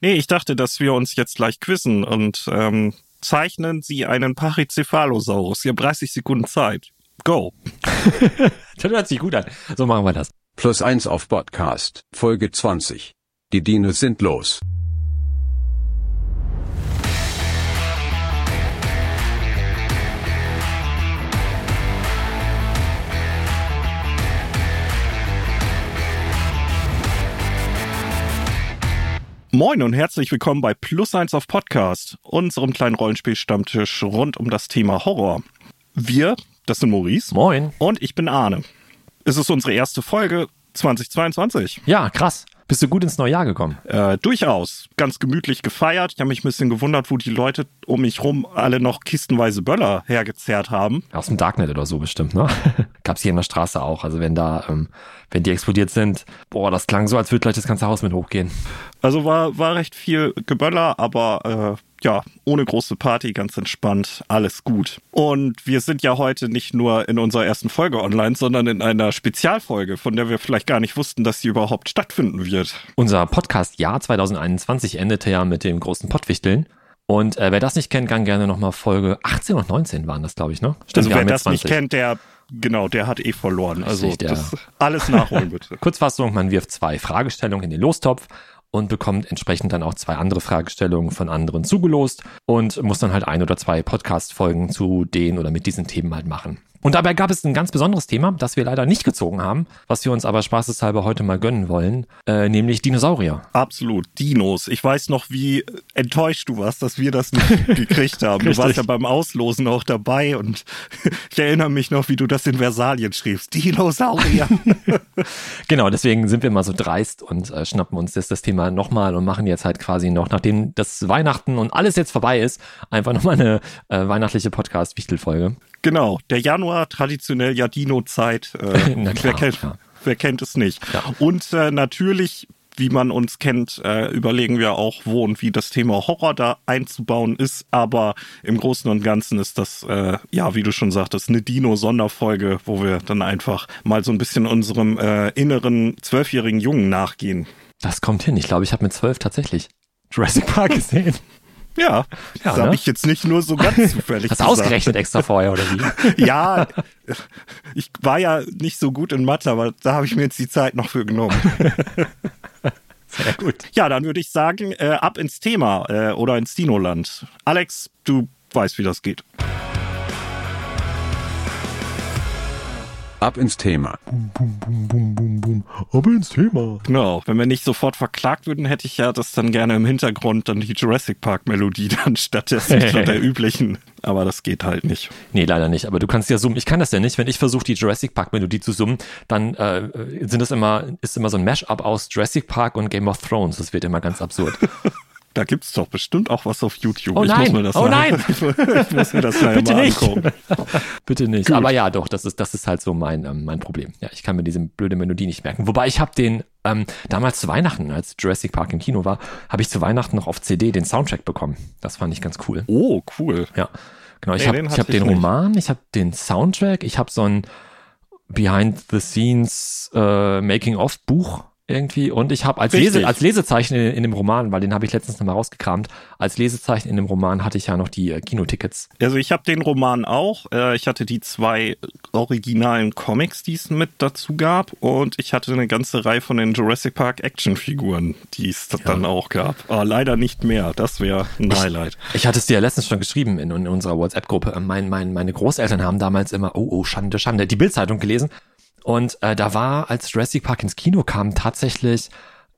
Nee, ich dachte, dass wir uns jetzt gleich quizzen und ähm, zeichnen Sie einen Pachycephalosaurus. Sie haben 30 Sekunden Zeit. Go. das hört sich gut an. So machen wir das. Plus eins auf Podcast, Folge 20. Die Dinos sind los. Moin und herzlich willkommen bei Plus eins auf Podcast, unserem kleinen Rollenspielstammtisch rund um das Thema Horror. Wir, das sind Maurice. Moin. Und ich bin Arne. Es ist unsere erste Folge 2022. Ja, krass. Bist du gut ins neue Jahr gekommen? Äh, durchaus. Ganz gemütlich gefeiert. Ich habe mich ein bisschen gewundert, wo die Leute um mich rum alle noch kistenweise Böller hergezerrt haben. Aus dem Darknet oder so bestimmt, ne? Gab's hier in der Straße auch. Also wenn da, ähm, wenn die explodiert sind, boah, das klang so, als würde gleich das ganze Haus mit hochgehen. Also war, war recht viel Geböller, aber äh, ja, ohne große Party, ganz entspannt, alles gut. Und wir sind ja heute nicht nur in unserer ersten Folge online, sondern in einer Spezialfolge, von der wir vielleicht gar nicht wussten, dass sie überhaupt stattfinden wird. Unser Podcast-Jahr 2021 endete ja mit dem großen Pottwichteln. Und äh, wer das nicht kennt, kann gerne nochmal Folge 18 und 19 waren das, glaube ich, ne? Stimmt, also wer das 20. nicht kennt, der Genau, der hat eh verloren. Also das alles nachholen bitte. Kurzfassung, man wirft zwei Fragestellungen in den Lostopf und bekommt entsprechend dann auch zwei andere Fragestellungen von anderen zugelost und muss dann halt ein oder zwei Podcast-Folgen zu den oder mit diesen Themen halt machen. Und dabei gab es ein ganz besonderes Thema, das wir leider nicht gezogen haben, was wir uns aber spaßeshalber heute mal gönnen wollen, äh, nämlich Dinosaurier. Absolut, Dinos. Ich weiß noch, wie enttäuscht du warst, dass wir das nicht gekriegt haben. du warst ja beim Auslosen auch dabei und ich erinnere mich noch, wie du das in Versalien schriebst. Dinosaurier. genau, deswegen sind wir mal so dreist und äh, schnappen uns das, das Thema nochmal und machen jetzt halt quasi noch, nachdem das Weihnachten und alles jetzt vorbei ist, einfach nochmal eine äh, weihnachtliche Podcast-Wichtelfolge. Genau, der Januar traditionell ja Dino-Zeit. Äh, wer, kennt, wer kennt es nicht? Ja. Und äh, natürlich, wie man uns kennt, äh, überlegen wir auch, wo und wie das Thema Horror da einzubauen ist. Aber im Großen und Ganzen ist das, äh, ja, wie du schon sagtest, eine Dino-Sonderfolge, wo wir dann einfach mal so ein bisschen unserem äh, inneren zwölfjährigen Jungen nachgehen. Das kommt hin. Ich glaube, ich habe mit zwölf tatsächlich Jurassic Park gesehen. Ja, das ja, habe ne? ich jetzt nicht nur so ganz zufällig Hast du ausgerechnet extra vorher, oder wie? ja, ich war ja nicht so gut in Mathe, aber da habe ich mir jetzt die Zeit noch für genommen. Sehr gut. Ja, dann würde ich sagen, äh, ab ins Thema äh, oder ins Dinoland. Alex, du weißt, wie das geht. Ab ins Thema. Bum, bum, bum, bum, bum, bum. Ab ins Thema. Genau. Wenn wir nicht sofort verklagt würden, hätte ich ja das dann gerne im Hintergrund dann die Jurassic Park Melodie dann stattdessen von der üblichen. Aber das geht halt nicht. Nee, leider nicht. Aber du kannst ja summen. Ich kann das ja nicht. Wenn ich versuche, die Jurassic Park Melodie zu summen, dann äh, sind das immer, ist immer so ein Mashup aus Jurassic Park und Game of Thrones. Das wird immer ganz absurd. Da gibt es doch bestimmt auch was auf YouTube. Oh nein, ich muss mir das oh nein. ich muss mir das Bitte mal nicht. angucken. Bitte nicht. Gut. Aber ja, doch, das ist, das ist halt so mein, ähm, mein Problem. Ja, ich kann mir diese blöde Melodie nicht merken. Wobei ich habe den ähm, damals zu Weihnachten, als Jurassic Park im Kino war, habe ich zu Weihnachten noch auf CD den Soundtrack bekommen. Das fand ich ganz cool. Oh, cool. Ja, genau. Ich nee, habe hab den, Roman, ich habe den Soundtrack, ich habe so ein Behind the Scenes äh, Making of Buch irgendwie. Und ich habe als, Lese, als Lesezeichen in, in, dem Roman, weil den habe ich letztens nochmal rausgekramt, als Lesezeichen in dem Roman hatte ich ja noch die äh, Kinotickets. Also ich habe den Roman auch. Äh, ich hatte die zwei originalen Comics, die es mit dazu gab. Und ich hatte eine ganze Reihe von den Jurassic Park Actionfiguren, die es ja. dann auch gab. Aber leider nicht mehr. Das wäre ein Highlight. Ich, ich hatte es dir ja letztens schon geschrieben in, in unserer WhatsApp-Gruppe. Mein, mein, meine Großeltern haben damals immer, oh, oh, Schande, Schande, die Bildzeitung gelesen und äh, da war, als Jurassic Park ins Kino kam, tatsächlich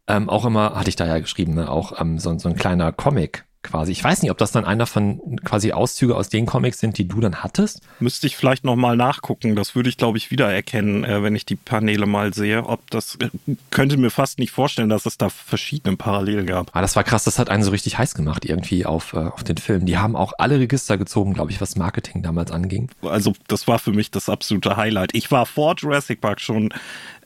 ähm, auch immer, hatte ich da ja geschrieben, ne, auch ähm, so, so ein kleiner Comic quasi. Ich weiß nicht, ob das dann einer von quasi Auszüge aus den Comics sind, die du dann hattest. Müsste ich vielleicht nochmal nachgucken. Das würde ich, glaube ich, wiedererkennen, äh, wenn ich die Paneele mal sehe. Ob das äh, könnte mir fast nicht vorstellen, dass es da verschiedene Parallelen gab. Ah, das war krass. Das hat einen so richtig heiß gemacht irgendwie auf, äh, auf den Film. Die haben auch alle Register gezogen, glaube ich, was Marketing damals anging. Also das war für mich das absolute Highlight. Ich war vor Jurassic Park schon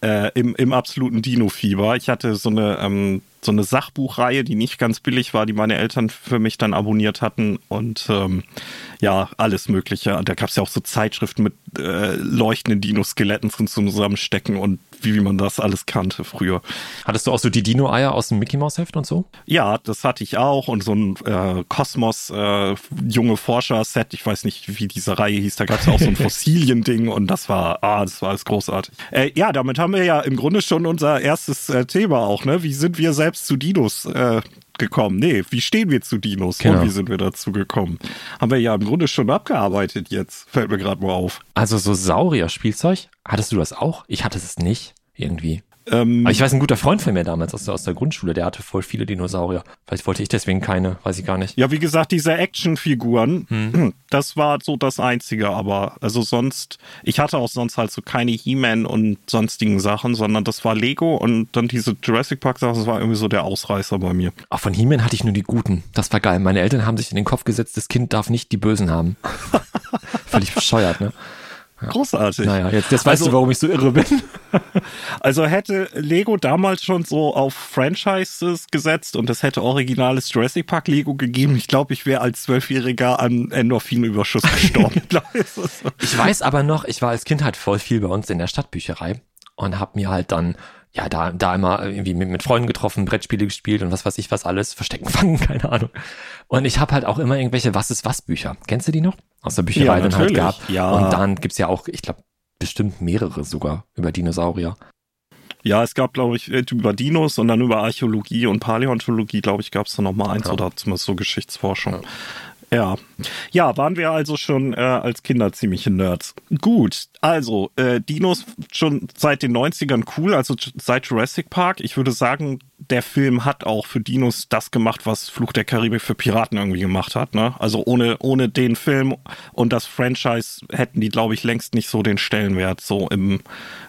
äh, im, im absoluten Dino-Fieber. Ich hatte so eine ähm, so eine Sachbuchreihe, die nicht ganz billig war, die meine Eltern für mich dann abonniert hatten. Und ähm, ja, alles Mögliche. Da gab es ja auch so Zeitschriften mit äh, leuchtenden Dino-Skeletten zum Zusammenstecken und wie, wie man das alles kannte früher. Hattest du auch so die Dino-Eier aus dem Mickey Mouse Heft und so? Ja, das hatte ich auch und so ein äh, Kosmos äh, Forscher-Set. Ich weiß nicht, wie diese Reihe hieß. Da gab es auch so ein Fossilien-Ding und das war, ah, das war alles großartig. Äh, ja, damit haben wir ja im Grunde schon unser erstes äh, Thema auch, ne? Wie sind wir selbst zu Dinos äh, gekommen? Nee, wie stehen wir zu Dinos genau. und wie sind wir dazu gekommen? Haben wir ja im Grunde schon abgearbeitet jetzt, fällt mir gerade mal auf. Also so Saurier-Spielzeug, hattest du das auch? Ich hatte es nicht, irgendwie. Ähm, ich weiß, ein guter Freund von mir damals aus der, aus der Grundschule, der hatte voll viele Dinosaurier. Vielleicht wollte ich deswegen keine, weiß ich gar nicht. Ja, wie gesagt, diese Actionfiguren, hm. das war so das Einzige, aber also sonst, ich hatte auch sonst halt so keine He-Man und sonstigen Sachen, sondern das war Lego und dann diese Jurassic Park Sachen, das war irgendwie so der Ausreißer bei mir. Auch von He-Man hatte ich nur die guten. Das war geil. Meine Eltern haben sich in den Kopf gesetzt, das Kind darf nicht die Bösen haben. Völlig bescheuert, ne? Großartig. Naja, jetzt, jetzt weißt also, du, warum ich so irre bin. also hätte Lego damals schon so auf Franchises gesetzt und es hätte originales Jurassic Park Lego gegeben. Ich glaube, ich wäre als Zwölfjähriger an Endorphinüberschuss gestorben. ich weiß aber noch, ich war als Kind halt voll viel bei uns in der Stadtbücherei und habe mir halt dann ja, da, da immer irgendwie mit, mit Freunden getroffen, Brettspiele gespielt und was weiß ich was alles, Verstecken fangen, keine Ahnung. Und ich habe halt auch immer irgendwelche Was ist was Bücher. Kennst du die noch? Aus der Bücherei ja, dann halt gehabt. Ja. Und dann gibt's ja auch, ich glaube, bestimmt mehrere sogar über Dinosaurier. Ja, es gab, glaube ich, über Dinos und dann über Archäologie und Paläontologie, glaube ich, gab es da noch mal eins ja. oder zumindest so Geschichtsforschung. Ja. Ja. Waren wir also schon äh, als Kinder ziemliche Nerds. Gut, also äh, Dinos schon seit den 90ern cool, also seit Jurassic Park. Ich würde sagen, der Film hat auch für Dinos das gemacht, was Fluch der Karibik für Piraten irgendwie gemacht hat. Ne? Also ohne, ohne den Film und das Franchise hätten die, glaube ich, längst nicht so den Stellenwert so im,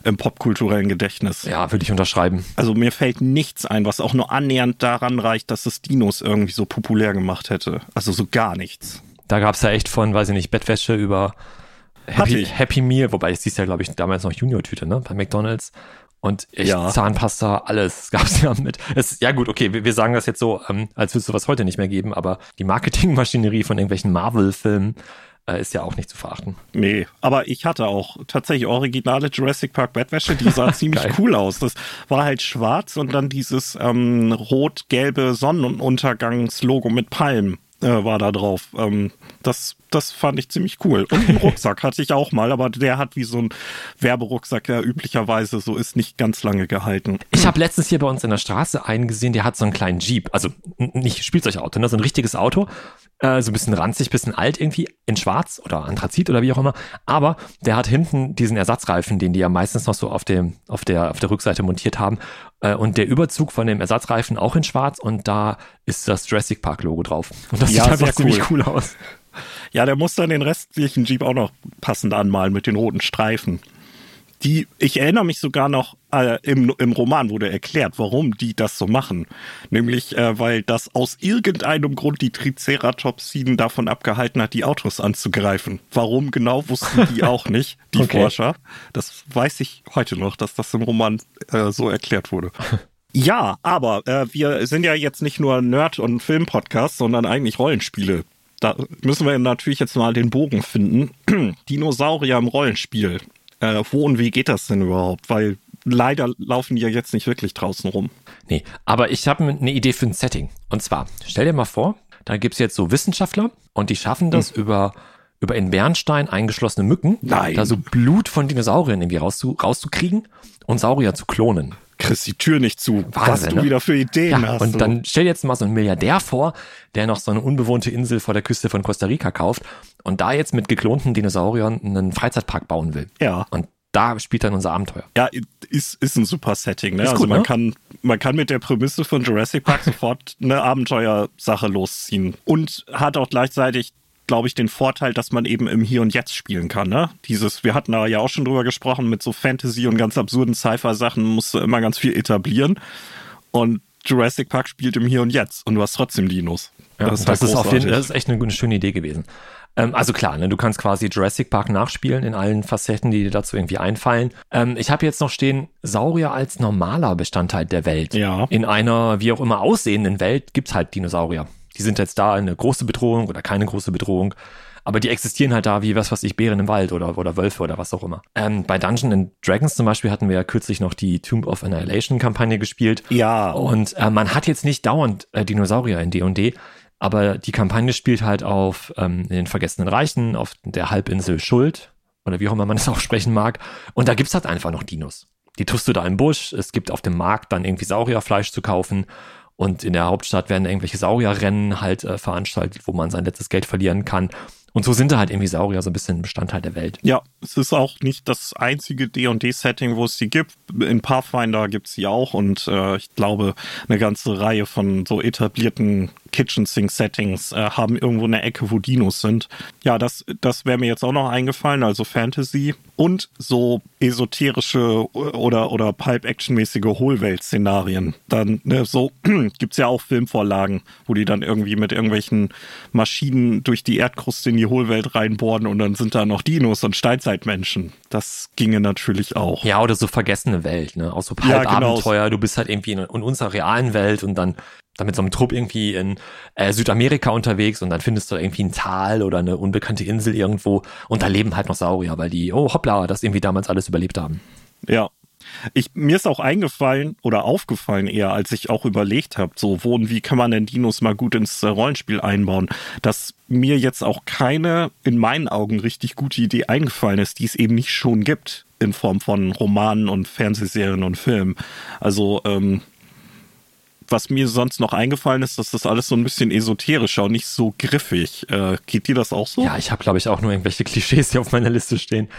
im popkulturellen Gedächtnis. Ja, würde ich unterschreiben. Also mir fällt nichts ein, was auch nur annähernd daran reicht, dass es Dinos irgendwie so populär gemacht hätte. Also so gar nichts. Da gab es ja echt von, weiß ich nicht, Bettwäsche über Happy, Happy Meal, wobei es hieß ja, glaube ich, damals noch Junior-Tüte, ne? Bei McDonalds. Und echt ja. Zahnpasta, alles gab's ja mit. Es, ja gut, okay, wir, wir sagen das jetzt so, ähm, als würde es sowas heute nicht mehr geben, aber die Marketingmaschinerie von irgendwelchen Marvel-Filmen äh, ist ja auch nicht zu verachten. Nee, aber ich hatte auch tatsächlich originale Jurassic Park Bettwäsche, die sah ziemlich cool aus. Das war halt schwarz und dann dieses ähm, rot-gelbe Sonnenuntergangslogo mit Palmen äh, war da drauf. Ähm, das, das fand ich ziemlich cool. Und einen Rucksack hatte ich auch mal, aber der hat wie so ein Werberucksack, der üblicherweise so ist, nicht ganz lange gehalten. Ich habe letztens hier bei uns in der Straße einen gesehen, der hat so einen kleinen Jeep, also nicht Spielzeugauto, ne, so ein richtiges Auto, äh, so ein bisschen ranzig, bisschen alt irgendwie, in schwarz oder Anthrazit oder wie auch immer, aber der hat hinten diesen Ersatzreifen, den die ja meistens noch so auf dem, auf der, auf der Rückseite montiert haben und der Überzug von dem Ersatzreifen auch in schwarz und da ist das Jurassic Park Logo drauf. Und das ja, sieht einfach cool. ziemlich cool aus. Ja, der muss dann den restlichen Jeep auch noch passend anmalen mit den roten Streifen. Die, ich erinnere mich sogar noch, äh, im, im Roman wurde erklärt, warum die das so machen. Nämlich, äh, weil das aus irgendeinem Grund die Triceratopsiden davon abgehalten hat, die Autos anzugreifen. Warum genau, wussten die auch nicht, die okay. Forscher. Das weiß ich heute noch, dass das im Roman äh, so erklärt wurde. Ja, aber äh, wir sind ja jetzt nicht nur Nerd- und Filmpodcast, sondern eigentlich Rollenspiele da müssen wir natürlich jetzt mal den Bogen finden. Dinosaurier im Rollenspiel. Äh, wo und wie geht das denn überhaupt? Weil leider laufen die ja jetzt nicht wirklich draußen rum. Nee, aber ich habe eine Idee für ein Setting. Und zwar, stell dir mal vor, da gibt es jetzt so Wissenschaftler und die schaffen das hm. über über in Bernstein eingeschlossene Mücken, Nein. da so Blut von Dinosauriern irgendwie rauszu, rauszukriegen und Saurier zu klonen kriegst die Tür nicht zu, Wahnsinn, was du ne? wieder für Ideen ja, hast. Und so. dann stell dir jetzt mal so einen Milliardär vor, der noch so eine unbewohnte Insel vor der Küste von Costa Rica kauft und da jetzt mit geklonten Dinosauriern einen Freizeitpark bauen will. Ja. Und da spielt dann unser Abenteuer. Ja, ist, ist ein super Setting. Ne? Ist also gut, man, ne? kann, man kann mit der Prämisse von Jurassic Park sofort eine Abenteuersache losziehen und hat auch gleichzeitig glaube ich, den Vorteil, dass man eben im Hier und Jetzt spielen kann. Ne? Dieses, wir hatten da ja auch schon drüber gesprochen, mit so Fantasy und ganz absurden Sci-Fi-Sachen musst du immer ganz viel etablieren. Und Jurassic Park spielt im Hier und Jetzt und du hast trotzdem Dinos. Ja, das, ist, das, halt ist auf jeden, das ist echt eine, eine schöne Idee gewesen. Ähm, also klar, ne, du kannst quasi Jurassic Park nachspielen in allen Facetten, die dir dazu irgendwie einfallen. Ähm, ich habe jetzt noch stehen, Saurier als normaler Bestandteil der Welt. Ja. In einer wie auch immer aussehenden Welt gibt's halt Dinosaurier die sind jetzt da eine große Bedrohung oder keine große Bedrohung. aber die existieren halt da wie was weiß ich, Bären im Wald oder, oder Wölfe oder was auch immer. Ähm, bei Dungeons and Dragons zum Beispiel hatten wir ja kürzlich noch die Tomb of Annihilation Kampagne gespielt. Ja. Und äh, man hat jetzt nicht dauernd äh, Dinosaurier in D&D, aber die Kampagne spielt halt auf ähm, in den Vergessenen Reichen, auf der Halbinsel Schuld oder wie auch immer man es aussprechen mag. Und da gibt's halt einfach noch Dinos. Die tust du da im Busch. Es gibt auf dem Markt dann irgendwie Saurierfleisch zu kaufen. Und in der Hauptstadt werden irgendwelche Saurierrennen halt äh, veranstaltet, wo man sein letztes Geld verlieren kann. Und so sind da halt irgendwie Saurier so ein bisschen Bestandteil der Welt. Ja, es ist auch nicht das einzige D&D-Setting, wo es sie gibt. In Pathfinder gibt's sie auch und äh, ich glaube, eine ganze Reihe von so etablierten Kitchen Sink Settings äh, haben irgendwo eine Ecke, wo Dinos sind. Ja, das, das wäre mir jetzt auch noch eingefallen, also Fantasy und so esoterische oder, oder Pulp-Action-mäßige Hohlwelt-Szenarien. Dann, ne, so gibt's ja auch Filmvorlagen, wo die dann irgendwie mit irgendwelchen Maschinen durch die Erdkruste in die Hohlwelt reinbohren und dann sind da noch Dinos und Steinzeitmenschen. Das ginge natürlich auch. Ja, oder so vergessene Welt, ne? Auch so Pulp-Abenteuer. Ja, genau. Du bist halt irgendwie in, in unserer realen Welt und dann dann mit so einem Trupp irgendwie in äh, Südamerika unterwegs und dann findest du irgendwie ein Tal oder eine unbekannte Insel irgendwo und da leben halt noch Saurier, weil die, oh hoppla, das irgendwie damals alles überlebt haben. Ja. Ich, mir ist auch eingefallen oder aufgefallen eher, als ich auch überlegt habe, so wo und wie kann man denn Dinos mal gut ins äh, Rollenspiel einbauen, dass mir jetzt auch keine in meinen Augen richtig gute Idee eingefallen ist, die es eben nicht schon gibt in Form von Romanen und Fernsehserien und Filmen. Also ähm, was mir sonst noch eingefallen ist, dass das alles so ein bisschen esoterischer und nicht so griffig. Äh, geht dir das auch so? Ja, ich habe, glaube ich, auch nur irgendwelche Klischees, die auf meiner Liste stehen.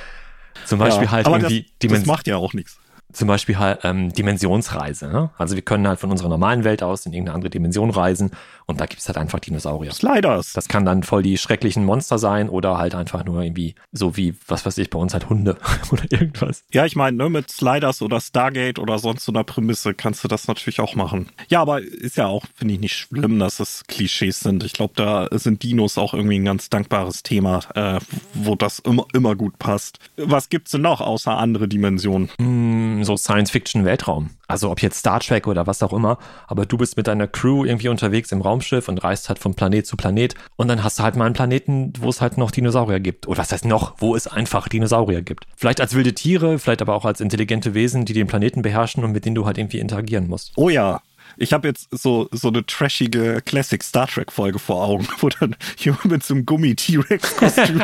Zum Beispiel ja, halt irgendwie. Das, das macht ja auch nichts zum Beispiel halt ähm, Dimensionsreise. Ne? Also wir können halt von unserer normalen Welt aus in irgendeine andere Dimension reisen und da gibt's halt einfach Dinosaurier. Sliders. Das kann dann voll die schrecklichen Monster sein oder halt einfach nur irgendwie so wie, was weiß ich, bei uns halt Hunde oder irgendwas. Ja, ich meine, ne, mit Sliders oder Stargate oder sonst so einer Prämisse kannst du das natürlich auch machen. Ja, aber ist ja auch, finde ich, nicht schlimm, dass es Klischees sind. Ich glaube, da sind Dinos auch irgendwie ein ganz dankbares Thema, äh, wo das immer, immer gut passt. Was gibt's denn noch außer andere Dimensionen? Mm, so Science-Fiction-Weltraum. Also ob jetzt Star Trek oder was auch immer, aber du bist mit deiner Crew irgendwie unterwegs im Raumschiff und reist halt von Planet zu Planet und dann hast du halt mal einen Planeten, wo es halt noch Dinosaurier gibt. Oder was heißt noch, wo es einfach Dinosaurier gibt. Vielleicht als wilde Tiere, vielleicht aber auch als intelligente Wesen, die den Planeten beherrschen und mit denen du halt irgendwie interagieren musst. Oh ja, ich habe jetzt so, so eine trashige Classic Star Trek Folge vor Augen, wo dann jemand mit so einem Gummi-T-Rex-Kostüm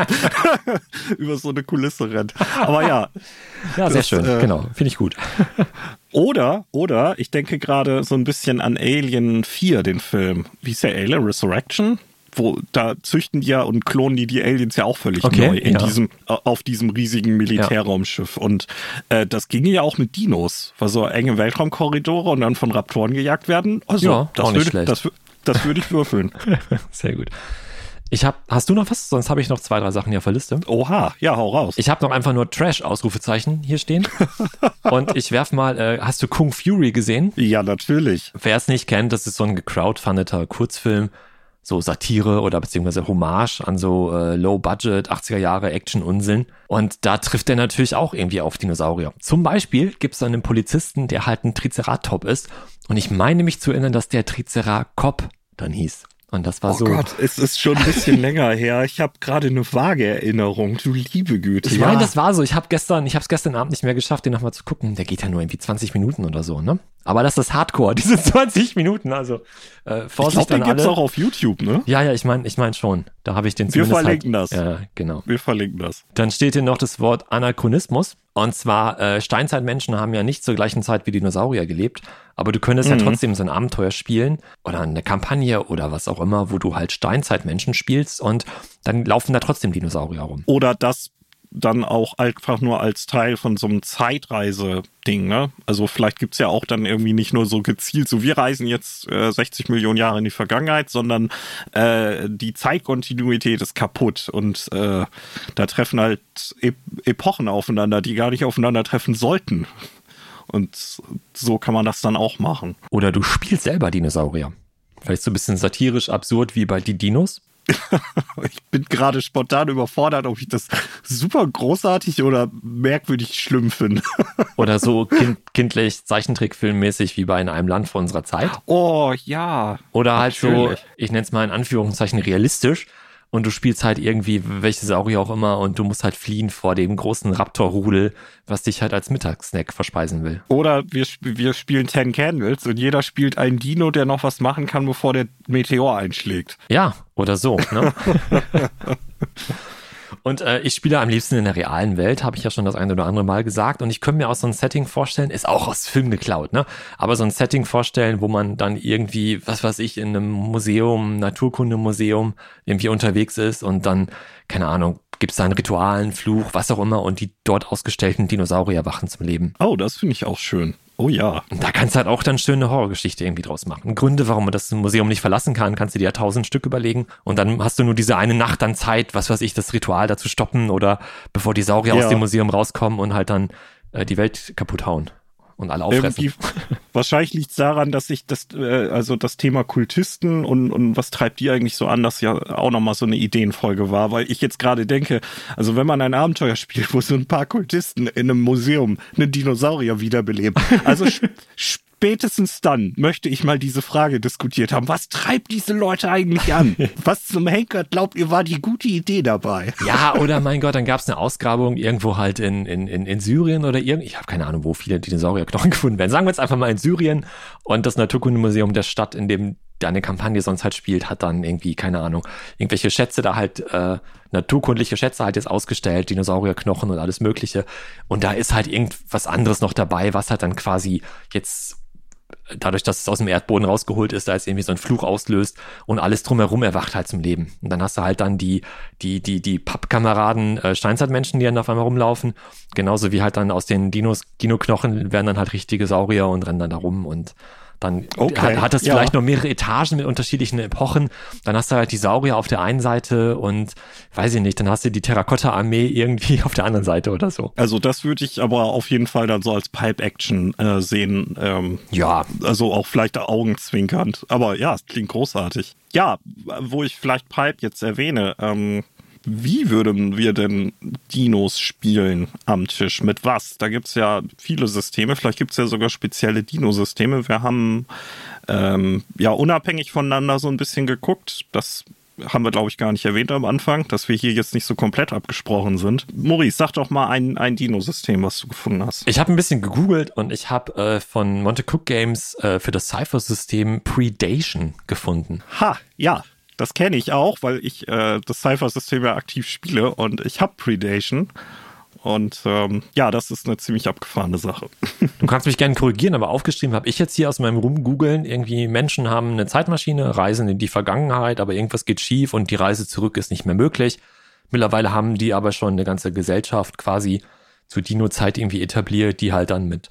über so eine Kulisse rennt. Aber ja. Ja, sehr das, schön. Äh, genau. Finde ich gut. Oder, oder, ich denke gerade so ein bisschen an Alien 4, den Film. Wie ist der Alien Resurrection? Wo da züchten die ja und klonen die die Aliens ja auch völlig okay, neu in ja. diesem auf diesem riesigen Militärraumschiff ja. und äh, das ginge ja auch mit Dinos, war so enge Weltraumkorridore und dann von Raptoren gejagt werden. Also ja, das würde das, das würde ich würfeln. Sehr gut. Ich hab, hast du noch was? Sonst habe ich noch zwei, drei Sachen hier auf der Liste. Oha, ja, hau raus. Ich habe noch einfach nur Trash-Ausrufezeichen hier stehen. und ich werf mal, äh, hast du Kung Fury gesehen? Ja, natürlich. Wer es nicht kennt, das ist so ein gecrowdfundeter Kurzfilm so Satire oder beziehungsweise Hommage an so äh, Low-Budget 80er Jahre Action-Unsinn. Und da trifft er natürlich auch irgendwie auf Dinosaurier. Zum Beispiel gibt es einen Polizisten, der halt ein Triceratop ist. Und ich meine mich zu erinnern, dass der Triceracop dann hieß. Und das war oh so. Oh Gott, es ist schon ein bisschen länger her. Ich habe gerade eine vage Erinnerung. Du liebe Güte. Ich meine, ja. das war so. Ich habe gestern, ich habe es gestern Abend nicht mehr geschafft, den nochmal zu gucken. Der geht ja nur irgendwie 20 Minuten oder so, ne? Aber das ist Hardcore, diese 20 Minuten. Also äh, Vorsicht ich glaube, den gibt's auch auf YouTube, ne? Ja, ja, ich meine, ich meine schon. Da habe ich den Wir verlinken halt, das. Ja, genau. Wir verlinken das. Dann steht hier noch das Wort Anachronismus. Und zwar äh, Steinzeitmenschen haben ja nicht zur gleichen Zeit wie Dinosaurier gelebt, aber du könntest mhm. ja trotzdem so ein Abenteuer spielen oder eine Kampagne oder was auch immer, wo du halt Steinzeitmenschen spielst und dann laufen da trotzdem Dinosaurier rum. Oder das dann auch einfach nur als Teil von so einem Zeitreise-Ding, ne? Also vielleicht gibt's ja auch dann irgendwie nicht nur so gezielt, so wir reisen jetzt äh, 60 Millionen Jahre in die Vergangenheit, sondern äh, die Zeitkontinuität ist kaputt und äh, da treffen halt e Epochen aufeinander, die gar nicht aufeinandertreffen sollten. Und so kann man das dann auch machen. Oder du spielst selber Dinosaurier. Vielleicht so ein bisschen satirisch absurd wie bei die Dinos. ich bin gerade spontan überfordert, ob ich das super großartig oder merkwürdig schlimm finde. oder so kind, kindlich Zeichentrickfilmmäßig wie bei in einem Land vor unserer Zeit. Oh ja. Oder halt natürlich. so, ich nenne es mal in Anführungszeichen realistisch. Und du spielst halt irgendwie welche Saurier auch immer und du musst halt fliehen vor dem großen Raptor-Rudel, was dich halt als Mittagssnack verspeisen will. Oder wir, wir spielen Ten Candles und jeder spielt einen Dino, der noch was machen kann, bevor der Meteor einschlägt. Ja, oder so, ne? Und äh, ich spiele am liebsten in der realen Welt, habe ich ja schon das eine oder andere Mal gesagt. Und ich könnte mir auch so ein Setting vorstellen, ist auch aus Film geklaut, ne? Aber so ein Setting vorstellen, wo man dann irgendwie, was weiß ich, in einem Museum, Naturkundemuseum irgendwie unterwegs ist und dann, keine Ahnung, gibt es da einen ritualen Fluch, was auch immer, und die dort ausgestellten Dinosaurier wachen zum Leben. Oh, das finde ich auch schön. Oh ja. Und da kannst du halt auch dann schöne Horrorgeschichte irgendwie draus machen. Gründe, warum man das Museum nicht verlassen kann, kannst du dir ja tausend Stück überlegen. Und dann hast du nur diese eine Nacht dann Zeit, was weiß ich, das Ritual da zu stoppen oder bevor die Saurier ja. aus dem Museum rauskommen und halt dann äh, die Welt kaputt hauen und alle auffressen. Irgendwie, wahrscheinlich liegt es daran, dass sich das, äh, also das Thema Kultisten und, und was treibt die eigentlich so an, das ja auch nochmal so eine Ideenfolge war, weil ich jetzt gerade denke, also wenn man ein Abenteuer spielt, wo so ein paar Kultisten in einem Museum einen Dinosaurier wiederbeleben, also spätestens dann möchte ich mal diese Frage diskutiert haben. Was treibt diese Leute eigentlich an? Was zum Henker glaubt ihr, war die gute Idee dabei? Ja, oder mein Gott, dann gab es eine Ausgrabung irgendwo halt in, in, in, in Syrien oder irgend, ich habe keine Ahnung, wo viele Dinosaurierknochen gefunden werden. Sagen wir jetzt einfach mal in Syrien und das Naturkundemuseum der Stadt, in dem eine Kampagne sonst halt spielt, hat dann irgendwie, keine Ahnung, irgendwelche Schätze da halt, äh, naturkundliche Schätze halt jetzt ausgestellt, Dinosaurierknochen und alles Mögliche. Und da ist halt irgendwas anderes noch dabei, was halt dann quasi jetzt dadurch, dass es aus dem Erdboden rausgeholt ist, da jetzt irgendwie so ein Fluch auslöst und alles drumherum erwacht halt zum Leben. Und dann hast du halt dann die, die, die, die Pappkameraden äh, Steinzeitmenschen, die dann auf einmal rumlaufen. Genauso wie halt dann aus den Dinos, Dino-Knochen werden dann halt richtige Saurier und rennen dann da rum und dann okay, hat, hat das ja. vielleicht noch mehrere Etagen mit unterschiedlichen Epochen. Dann hast du halt die Saurier auf der einen Seite und weiß ich nicht, dann hast du die Terrakotta-Armee irgendwie auf der anderen Seite oder so. Also das würde ich aber auf jeden Fall dann so als Pipe-Action äh, sehen. Ähm, ja. Also auch vielleicht augenzwinkernd. Aber ja, es klingt großartig. Ja, wo ich vielleicht Pipe jetzt erwähne, ähm, wie würden wir denn Dinos spielen am Tisch? Mit was? Da gibt es ja viele Systeme. Vielleicht gibt es ja sogar spezielle Dino-Systeme. Wir haben ähm, ja unabhängig voneinander so ein bisschen geguckt. Das haben wir, glaube ich, gar nicht erwähnt am Anfang, dass wir hier jetzt nicht so komplett abgesprochen sind. Maurice, sag doch mal ein, ein Dino-System, was du gefunden hast. Ich habe ein bisschen gegoogelt und ich habe äh, von Monte Cook Games äh, für das Cypher-System Predation gefunden. Ha, ja, das kenne ich auch, weil ich äh, das Cypher-System ja aktiv spiele und ich habe Predation. Und ähm, ja, das ist eine ziemlich abgefahrene Sache. Du kannst mich gerne korrigieren, aber aufgeschrieben habe ich jetzt hier aus meinem Rumgoogeln, irgendwie Menschen haben eine Zeitmaschine, reisen in die Vergangenheit, aber irgendwas geht schief und die Reise zurück ist nicht mehr möglich. Mittlerweile haben die aber schon eine ganze Gesellschaft quasi zur Dino-Zeit irgendwie etabliert, die halt dann mit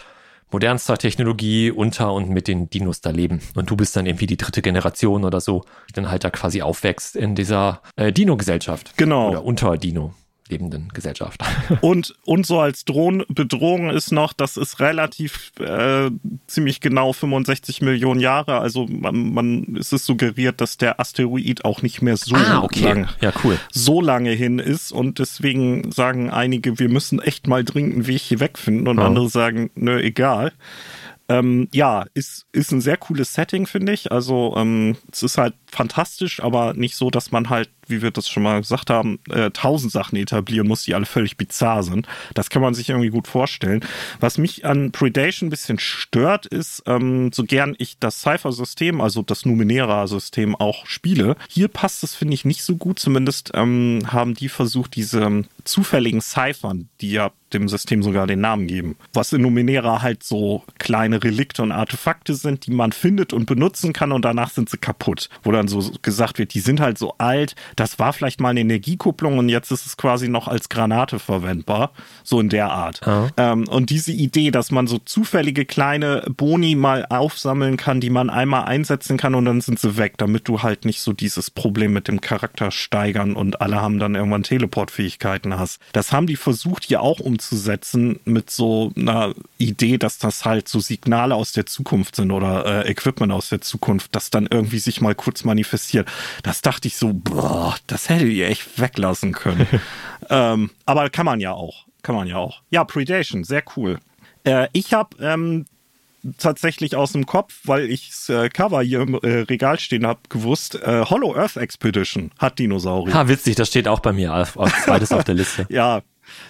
modernster Technologie unter und mit den Dinos da leben. Und du bist dann irgendwie die dritte Generation oder so, die dann halt da quasi aufwächst in dieser äh, Dino-Gesellschaft. Genau. Oder unter Dino lebenden Gesellschaft. Und, und so als Drohn Bedrohung ist noch, das ist relativ äh, ziemlich genau 65 Millionen Jahre. Also man, man es ist suggeriert, dass der Asteroid auch nicht mehr so ah, okay. lang, ja, cool. so lange hin ist. Und deswegen sagen einige, wir müssen echt mal dringend einen Weg hier wegfinden. Und oh. andere sagen, nö, egal. Ähm, ja, ist, ist ein sehr cooles Setting, finde ich. Also ähm, es ist halt fantastisch, aber nicht so, dass man halt wie wir das schon mal gesagt haben, äh, tausend Sachen etablieren muss, die alle völlig bizarr sind. Das kann man sich irgendwie gut vorstellen. Was mich an Predation ein bisschen stört, ist, ähm, so gern ich das Cypher-System, also das Numenera-System auch spiele, hier passt es, finde ich, nicht so gut. Zumindest ähm, haben die versucht, diese zufälligen Cyphern, die ja dem System sogar den Namen geben. Was in Numenera halt so kleine Relikte und Artefakte sind, die man findet und benutzen kann und danach sind sie kaputt. Wo dann so gesagt wird, die sind halt so alt, das war vielleicht mal eine Energiekupplung und jetzt ist es quasi noch als Granate verwendbar. So in der Art. Oh. Ähm, und diese Idee, dass man so zufällige kleine Boni mal aufsammeln kann, die man einmal einsetzen kann und dann sind sie weg, damit du halt nicht so dieses Problem mit dem Charakter steigern und alle haben dann irgendwann Teleportfähigkeiten hast. Das haben die versucht hier auch umzusetzen mit so einer Idee, dass das halt so Signale aus der Zukunft sind oder äh, Equipment aus der Zukunft, das dann irgendwie sich mal kurz manifestiert. Das dachte ich so, boah, das hättet ihr echt weglassen können. ähm, aber kann man ja auch. Kann man ja auch. Ja, Predation, sehr cool. Äh, ich habe ähm, tatsächlich aus dem Kopf, weil ich das äh, Cover hier im äh, Regal stehen habe, gewusst. Äh, Hollow Earth Expedition hat Dinosaurier. Ha, witzig, das steht auch bei mir als, als zweites auf der Liste. ja,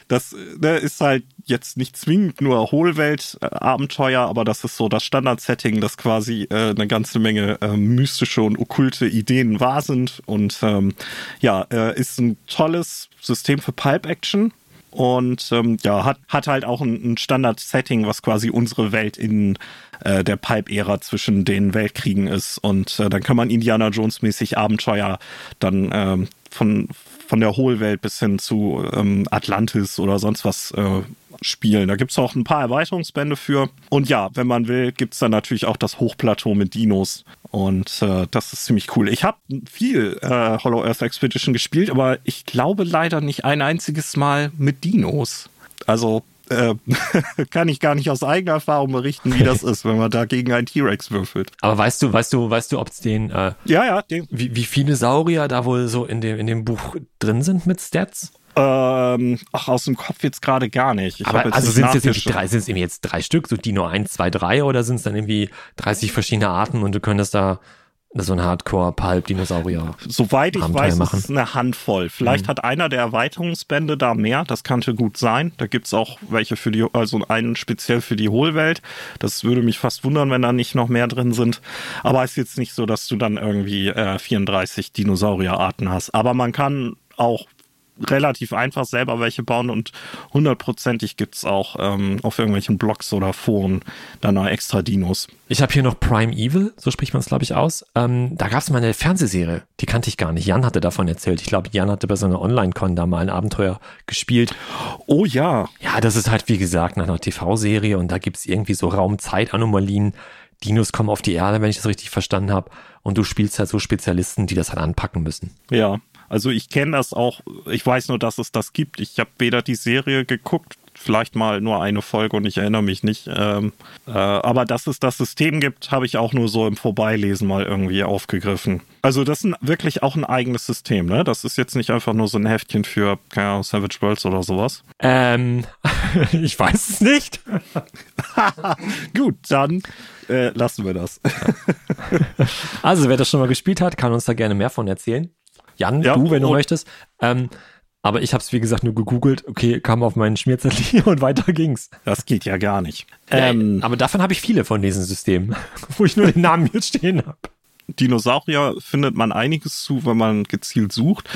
das ne, ist halt jetzt nicht zwingend nur Hohlwelt-Abenteuer, aber das ist so das Standard-Setting, dass quasi äh, eine ganze Menge äh, mystische und okkulte Ideen wahr sind. Und ähm, ja, äh, ist ein tolles System für Pipe-Action. Und ähm, ja, hat, hat halt auch ein, ein Standard-Setting, was quasi unsere Welt in äh, der Pipe-Ära zwischen den Weltkriegen ist. Und äh, dann kann man Indiana Jones-mäßig Abenteuer dann ähm, von, von der Hohlwelt bis hin zu ähm, Atlantis oder sonst was äh, spielen. Da gibt's auch ein paar Erweiterungsbände für. Und ja, wenn man will, gibt's dann natürlich auch das Hochplateau mit Dinos. Und äh, das ist ziemlich cool. Ich habe viel äh, Hollow Earth Expedition gespielt, aber ich glaube leider nicht ein einziges Mal mit Dinos. Also äh, kann ich gar nicht aus eigener Erfahrung berichten, wie das ist, wenn man da gegen einen T-Rex würfelt. Aber weißt du, weißt du, weißt du, ob es den, äh, ja, ja, den. Wie, wie viele Saurier da wohl so in dem, in dem Buch drin sind mit Stats? Ähm, ach, aus dem Kopf jetzt gerade gar nicht. Ich Aber also sind es jetzt irgendwie drei, irgendwie jetzt drei Stück, so Dino 1, 2, 3 oder sind es dann irgendwie 30 verschiedene Arten und du könntest da so ein Hardcore-Pulp-Dinosaurier. Soweit ich Abenteuer weiß, machen. ist es eine Handvoll. Vielleicht mhm. hat einer der Erweiterungsbände da mehr, das könnte gut sein. Da gibt's auch welche für die, also einen speziell für die Hohlwelt. Das würde mich fast wundern, wenn da nicht noch mehr drin sind. Aber es ist jetzt nicht so, dass du dann irgendwie äh, 34 Dinosaurierarten hast. Aber man kann auch relativ einfach selber welche bauen und hundertprozentig gibt's auch ähm, auf irgendwelchen Blogs oder Foren dann noch extra Dinos. Ich habe hier noch Prime Evil, so spricht man es, glaube ich, aus. Ähm, da gab es mal eine Fernsehserie, die kannte ich gar nicht. Jan hatte davon erzählt. Ich glaube, Jan hatte bei so einer Online-Con da mal ein Abenteuer gespielt. Oh ja. Ja, das ist halt, wie gesagt, nach einer TV-Serie und da gibt's irgendwie so Raum-Zeit-Anomalien. Dinos kommen auf die Erde, wenn ich das richtig verstanden habe. Und du spielst halt so Spezialisten, die das halt anpacken müssen. Ja, also ich kenne das auch, ich weiß nur, dass es das gibt. Ich habe weder die Serie geguckt, vielleicht mal nur eine Folge und ich erinnere mich nicht. Ähm, äh, aber dass es das System gibt, habe ich auch nur so im Vorbeilesen mal irgendwie aufgegriffen. Also das ist wirklich auch ein eigenes System, ne? Das ist jetzt nicht einfach nur so ein Heftchen für, keine Ahnung, Savage Worlds oder sowas. Ähm, ich weiß es nicht. Gut, dann äh, lassen wir das. also wer das schon mal gespielt hat, kann uns da gerne mehr von erzählen. Jan, ja, du, wenn du möchtest. Ähm, aber ich habe es, wie gesagt, nur gegoogelt. Okay, kam auf meinen Schmierzettel und weiter ging's. Das geht ja gar nicht. Ähm, aber davon habe ich viele von diesen Systemen, wo ich nur den Namen hier stehen habe. Dinosaurier findet man einiges zu, wenn man gezielt sucht.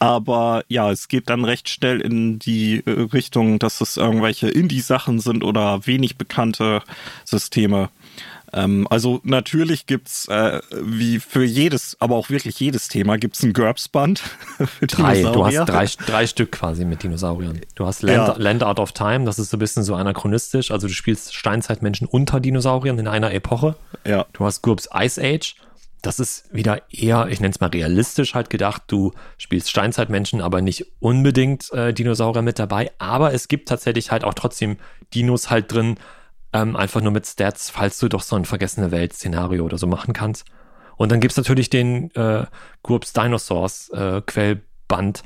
Aber ja, es geht dann recht schnell in die äh, Richtung, dass es irgendwelche Indie-Sachen sind oder wenig bekannte Systeme. Ähm, also natürlich gibt's äh, wie für jedes, aber auch wirklich jedes Thema gibt's ein GURPS-Band für drei, Du hast drei, drei Stück quasi mit Dinosauriern. Du hast Land, ja. Land Out of Time, das ist so ein bisschen so anachronistisch. Also du spielst Steinzeitmenschen unter Dinosauriern in einer Epoche. Ja. Du hast GURPS Ice Age. Das ist wieder eher, ich nenne es mal realistisch halt gedacht. Du spielst Steinzeitmenschen, aber nicht unbedingt äh, Dinosaurier mit dabei. Aber es gibt tatsächlich halt auch trotzdem Dinos halt drin, ähm, einfach nur mit Stats, falls du doch so ein vergessene Welt-Szenario oder so machen kannst. Und dann gibt's natürlich den äh, GURPS Dinosaurs äh, Quellband,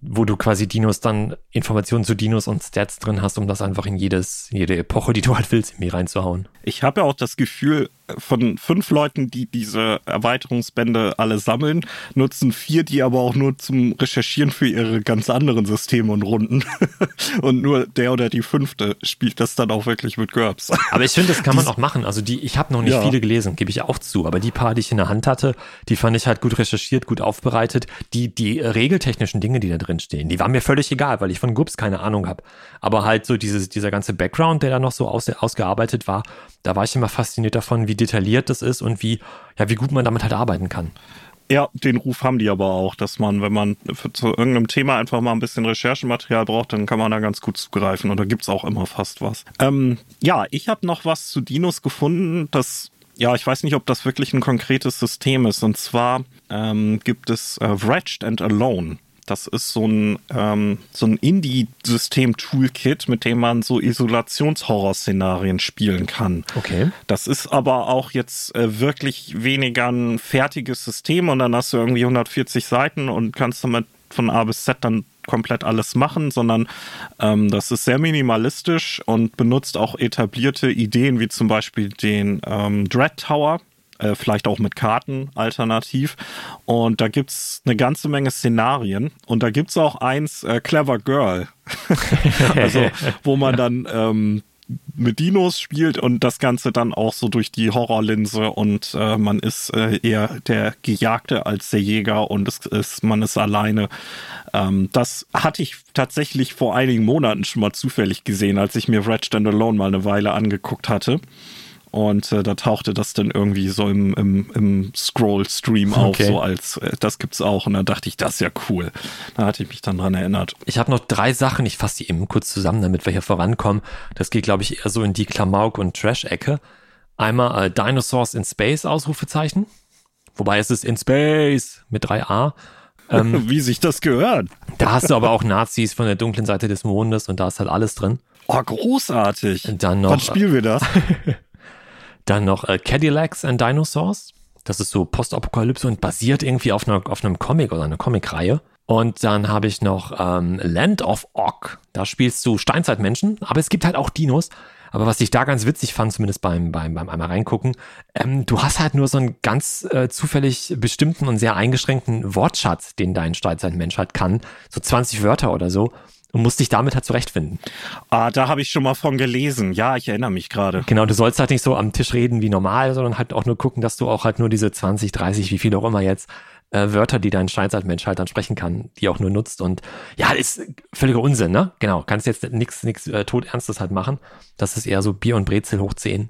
wo du quasi Dinos dann Informationen zu Dinos und Stats drin hast, um das einfach in jedes, jede Epoche, die du halt willst, irgendwie reinzuhauen. Ich habe ja auch das Gefühl, von fünf Leuten, die diese Erweiterungsbände alle sammeln, nutzen vier die aber auch nur zum Recherchieren für ihre ganz anderen Systeme und Runden. und nur der oder die fünfte spielt das dann auch wirklich mit GURPS. Aber ich finde, das kann man auch machen. Also die, ich habe noch nicht ja. viele gelesen, gebe ich auch zu. Aber die paar, die ich in der Hand hatte, die fand ich halt gut recherchiert, gut aufbereitet. Die, die regeltechnischen Dinge, die da drin stehen, die waren mir völlig egal, weil ich von GURPS keine Ahnung habe. Aber halt so dieses, dieser ganze Background, der da noch so aus, ausgearbeitet war, da war ich immer fasziniert davon, wie detailliert das ist und wie, ja, wie gut man damit halt arbeiten kann. Ja, den Ruf haben die aber auch, dass man, wenn man zu irgendeinem Thema einfach mal ein bisschen Recherchematerial braucht, dann kann man da ganz gut zugreifen und da gibt's auch immer fast was. Ähm, ja, ich habe noch was zu Dinos gefunden, das ja, ich weiß nicht, ob das wirklich ein konkretes System ist. Und zwar ähm, gibt es äh, Wretched and Alone. Das ist so ein, ähm, so ein Indie-System-Toolkit, mit dem man so Isolationshorror-Szenarien spielen kann. Okay. Das ist aber auch jetzt äh, wirklich weniger ein fertiges System und dann hast du irgendwie 140 Seiten und kannst damit von A bis Z dann komplett alles machen, sondern ähm, das ist sehr minimalistisch und benutzt auch etablierte Ideen wie zum Beispiel den ähm, Dread Tower, äh, vielleicht auch mit Karten alternativ. Und da gibt's eine ganze Menge Szenarien. Und da gibt's auch eins, äh, Clever Girl. also, wo man dann ähm, mit Dinos spielt und das Ganze dann auch so durch die Horrorlinse und äh, man ist äh, eher der Gejagte als der Jäger und es ist, man ist alleine. Ähm, das hatte ich tatsächlich vor einigen Monaten schon mal zufällig gesehen, als ich mir Red Stand Alone mal eine Weile angeguckt hatte. Und äh, da tauchte das dann irgendwie so im, im, im Scroll-Stream auf, okay. so als äh, das gibt's auch. Und da dachte ich, das ist ja cool. Da hatte ich mich dann dran erinnert. Ich habe noch drei Sachen, ich fasse die eben kurz zusammen, damit wir hier vorankommen. Das geht, glaube ich, eher so in die Klamauk- und Trash-Ecke. Einmal äh, Dinosaurs in Space, Ausrufezeichen. Wobei es ist in Space mit 3a. Ähm, Wie sich das gehört. Da hast du aber auch Nazis von der dunklen Seite des Mondes und da ist halt alles drin. Oh, großartig. Dann noch, Wann spielen wir das? Dann noch äh, Cadillacs and Dinosaurs. Das ist so Postapokalypse und basiert irgendwie auf, einer, auf einem Comic oder einer Comicreihe. Und dann habe ich noch ähm, Land of Ock. Da spielst du Steinzeitmenschen, aber es gibt halt auch Dinos. Aber was ich da ganz witzig fand, zumindest beim, beim, beim einmal reingucken, ähm, du hast halt nur so einen ganz äh, zufällig bestimmten und sehr eingeschränkten Wortschatz, den dein Steinzeitmensch halt kann. So 20 Wörter oder so und musst dich damit halt zurechtfinden. Ah, da habe ich schon mal von gelesen. Ja, ich erinnere mich gerade. Genau, du sollst halt nicht so am Tisch reden wie normal, sondern halt auch nur gucken, dass du auch halt nur diese 20, 30, wie viel auch immer jetzt, äh, Wörter, die dein Steinzeitmensch halt dann sprechen kann, die auch nur nutzt. Und ja, ist völliger Unsinn, ne? Genau, kannst jetzt nichts nix, äh, Todernstes halt machen. Das ist eher so Bier und Brezel hoch 10.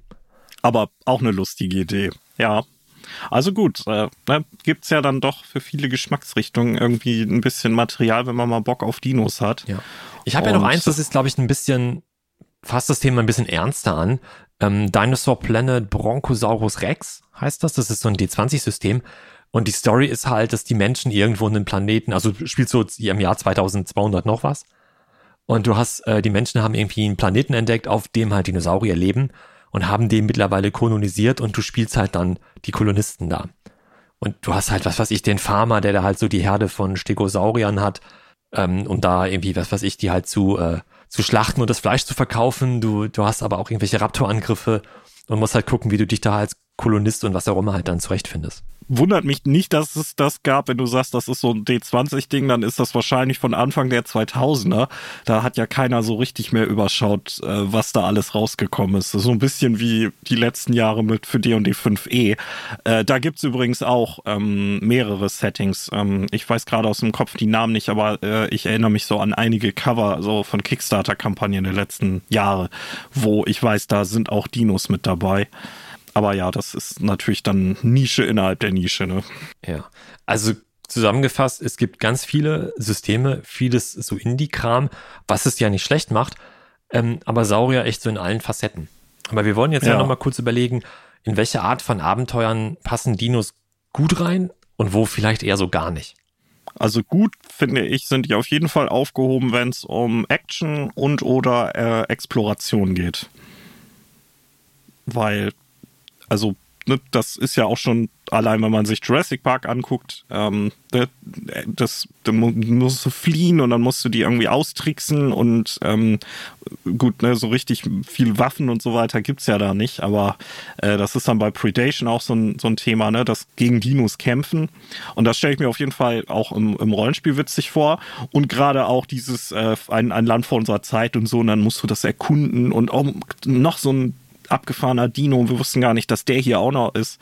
Aber auch eine lustige Idee. Ja, also gut, äh, ne, gibt's ja dann doch für viele Geschmacksrichtungen irgendwie ein bisschen Material, wenn man mal Bock auf Dinos hat. Ja. Ich habe ja noch eins, das ist, glaube ich, ein bisschen, fasst das Thema ein bisschen ernster an. Ähm, Dinosaur Planet Bronchosaurus Rex heißt das. Das ist so ein D20-System. Und die Story ist halt, dass die Menschen irgendwo einen Planeten, also spielt so im Jahr 2200 noch was. Und du hast, äh, die Menschen haben irgendwie einen Planeten entdeckt, auf dem halt Dinosaurier leben und haben den mittlerweile kolonisiert und du spielst halt dann die Kolonisten da. Und du hast halt, was weiß ich, den Farmer, der da halt so die Herde von Stegosauriern hat, ähm, und da irgendwie, was weiß ich, die halt zu, äh, zu schlachten und das Fleisch zu verkaufen. Du, du hast aber auch irgendwelche Raptorangriffe und musst halt gucken, wie du dich da als Kolonist und was auch immer halt dann zurechtfindest wundert mich nicht, dass es das gab. Wenn du sagst, das ist so ein D20-Ding, dann ist das wahrscheinlich von Anfang der 2000er. Da hat ja keiner so richtig mehr überschaut, äh, was da alles rausgekommen ist. So ein bisschen wie die letzten Jahre mit für D&D 5e. Äh, da gibt's übrigens auch ähm, mehrere Settings. Ähm, ich weiß gerade aus dem Kopf die Namen nicht, aber äh, ich erinnere mich so an einige Cover so von Kickstarter-Kampagnen der letzten Jahre, wo ich weiß, da sind auch Dinos mit dabei. Aber ja, das ist natürlich dann Nische innerhalb der Nische. Ne? Ja, also zusammengefasst, es gibt ganz viele Systeme, vieles so Indie-Kram, was es ja nicht schlecht macht, ähm, aber Saurier echt so in allen Facetten. Aber wir wollen jetzt ja, ja nochmal kurz überlegen, in welche Art von Abenteuern passen Dinos gut rein und wo vielleicht eher so gar nicht. Also gut, finde ich, sind die auf jeden Fall aufgehoben, wenn es um Action und oder äh, Exploration geht. Weil also ne, das ist ja auch schon allein, wenn man sich Jurassic Park anguckt, ähm, das, da musst du fliehen und dann musst du die irgendwie austricksen und ähm, gut, ne, so richtig viel Waffen und so weiter gibt's ja da nicht, aber äh, das ist dann bei Predation auch so ein, so ein Thema, ne, das gegen Dinos kämpfen. Und das stelle ich mir auf jeden Fall auch im, im Rollenspiel witzig vor. Und gerade auch dieses äh, ein, ein Land vor unserer Zeit und so und dann musst du das erkunden und auch noch so ein abgefahrener Dino. Wir wussten gar nicht, dass der hier auch noch ist.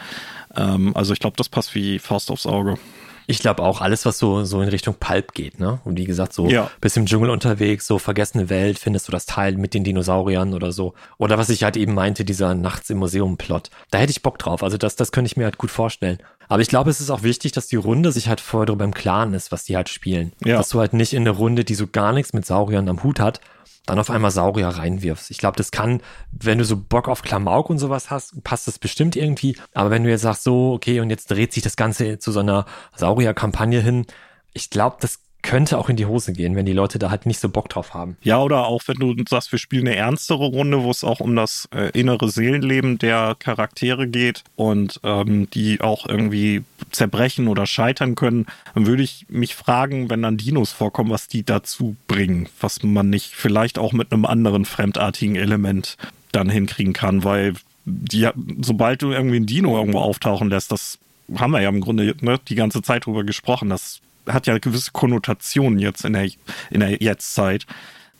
Ähm, also ich glaube, das passt wie Faust aufs Auge. Ich glaube auch alles, was so, so in Richtung Pulp geht, ne? Und wie gesagt, so ja. bist im Dschungel unterwegs, so vergessene Welt, findest du das Teil mit den Dinosauriern oder so. Oder was ich halt eben meinte, dieser Nachts im Museum-Plot. Da hätte ich Bock drauf. Also das, das könnte ich mir halt gut vorstellen. Aber ich glaube, es ist auch wichtig, dass die Runde sich halt vorher darüber im Klaren ist, was die halt spielen. Ja. Dass du halt nicht in eine Runde, die so gar nichts mit Sauriern am Hut hat, dann auf einmal Saurier reinwirfst. Ich glaube, das kann, wenn du so Bock auf Klamauk und sowas hast, passt das bestimmt irgendwie. Aber wenn du jetzt sagst, so, okay, und jetzt dreht sich das Ganze zu so einer Saurier-Kampagne hin, ich glaube, das könnte auch in die Hose gehen, wenn die Leute da halt nicht so Bock drauf haben. Ja, oder auch wenn du sagst, wir spielen eine ernstere Runde, wo es auch um das äh, innere Seelenleben der Charaktere geht und ähm, die auch irgendwie zerbrechen oder scheitern können, dann würde ich mich fragen, wenn dann Dinos vorkommen, was die dazu bringen, was man nicht vielleicht auch mit einem anderen fremdartigen Element dann hinkriegen kann, weil die, sobald du irgendwie ein Dino irgendwo auftauchen lässt, das haben wir ja im Grunde ne, die ganze Zeit drüber gesprochen, das hat ja gewisse Konnotationen jetzt in der, in der Jetztzeit.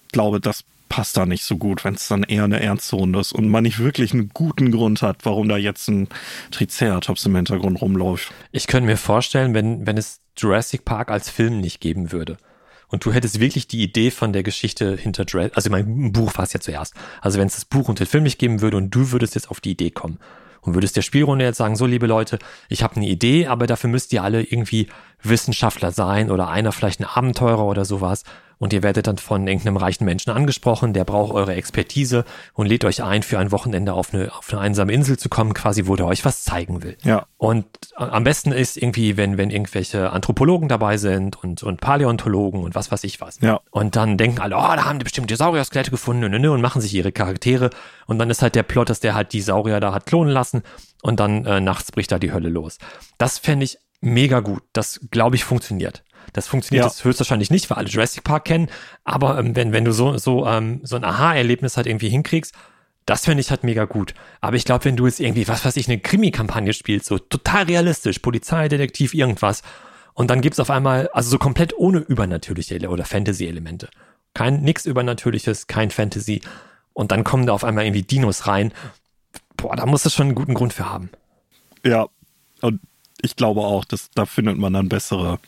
Ich glaube, das passt da nicht so gut, wenn es dann eher eine ernste ist und man nicht wirklich einen guten Grund hat, warum da jetzt ein Triceratops im Hintergrund rumläuft. Ich könnte mir vorstellen, wenn, wenn es Jurassic Park als Film nicht geben würde und du hättest wirklich die Idee von der Geschichte hinter Jurassic, also mein Buch war es ja zuerst. Also wenn es das Buch und den Film nicht geben würde und du würdest jetzt auf die Idee kommen und würdest der Spielrunde jetzt sagen, so liebe Leute, ich habe eine Idee, aber dafür müsst ihr alle irgendwie Wissenschaftler sein oder einer vielleicht ein Abenteurer oder sowas und ihr werdet dann von irgendeinem reichen Menschen angesprochen, der braucht eure Expertise und lädt euch ein, für ein Wochenende auf eine, auf eine einsame Insel zu kommen, quasi, wo der euch was zeigen will. Ja. Und am besten ist irgendwie, wenn, wenn irgendwelche Anthropologen dabei sind und, und Paläontologen und was weiß ich was. Ja. Und dann denken alle, oh, da haben die bestimmt die Saurier-Skelette gefunden und, und machen sich ihre Charaktere. Und dann ist halt der Plot, dass der halt die Saurier da hat klonen lassen und dann äh, nachts bricht da die Hölle los. Das fände ich mega gut. Das, glaube ich, funktioniert. Das funktioniert ja. jetzt höchstwahrscheinlich nicht, weil alle Jurassic Park kennen. Aber ähm, wenn, wenn du so, so, ähm, so ein Aha-Erlebnis halt irgendwie hinkriegst, das fände ich halt mega gut. Aber ich glaube, wenn du jetzt irgendwie, was weiß ich, eine Krimi-Kampagne spielst, so total realistisch, Polizei, Detektiv, irgendwas, und dann gibt's auf einmal, also so komplett ohne übernatürliche oder Fantasy-Elemente. Kein, nix Übernatürliches, kein Fantasy. Und dann kommen da auf einmal irgendwie Dinos rein. Boah, da muss es schon einen guten Grund für haben. Ja, und ich glaube auch, dass da findet man dann bessere,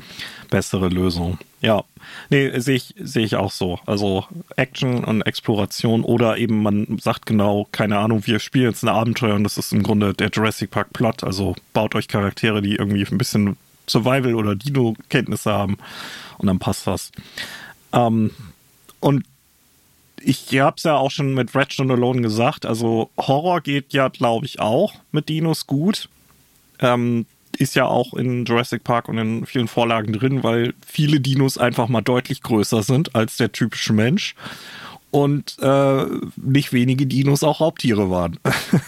bessere Lösungen. Ja, nee, sehe ich, sehe ich auch so. Also Action und Exploration oder eben man sagt genau, keine Ahnung, wir spielen jetzt ein Abenteuer und das ist im Grunde der Jurassic Park Plot. Also baut euch Charaktere, die irgendwie ein bisschen Survival oder Dino-Kenntnisse haben und dann passt das. Ähm, und ich habe es ja auch schon mit Ratchet Alone gesagt, also Horror geht ja, glaube ich, auch mit Dinos gut. Ähm, ist ja auch in Jurassic Park und in vielen Vorlagen drin, weil viele Dinos einfach mal deutlich größer sind als der typische Mensch. Und äh, nicht wenige Dinos auch Raubtiere waren.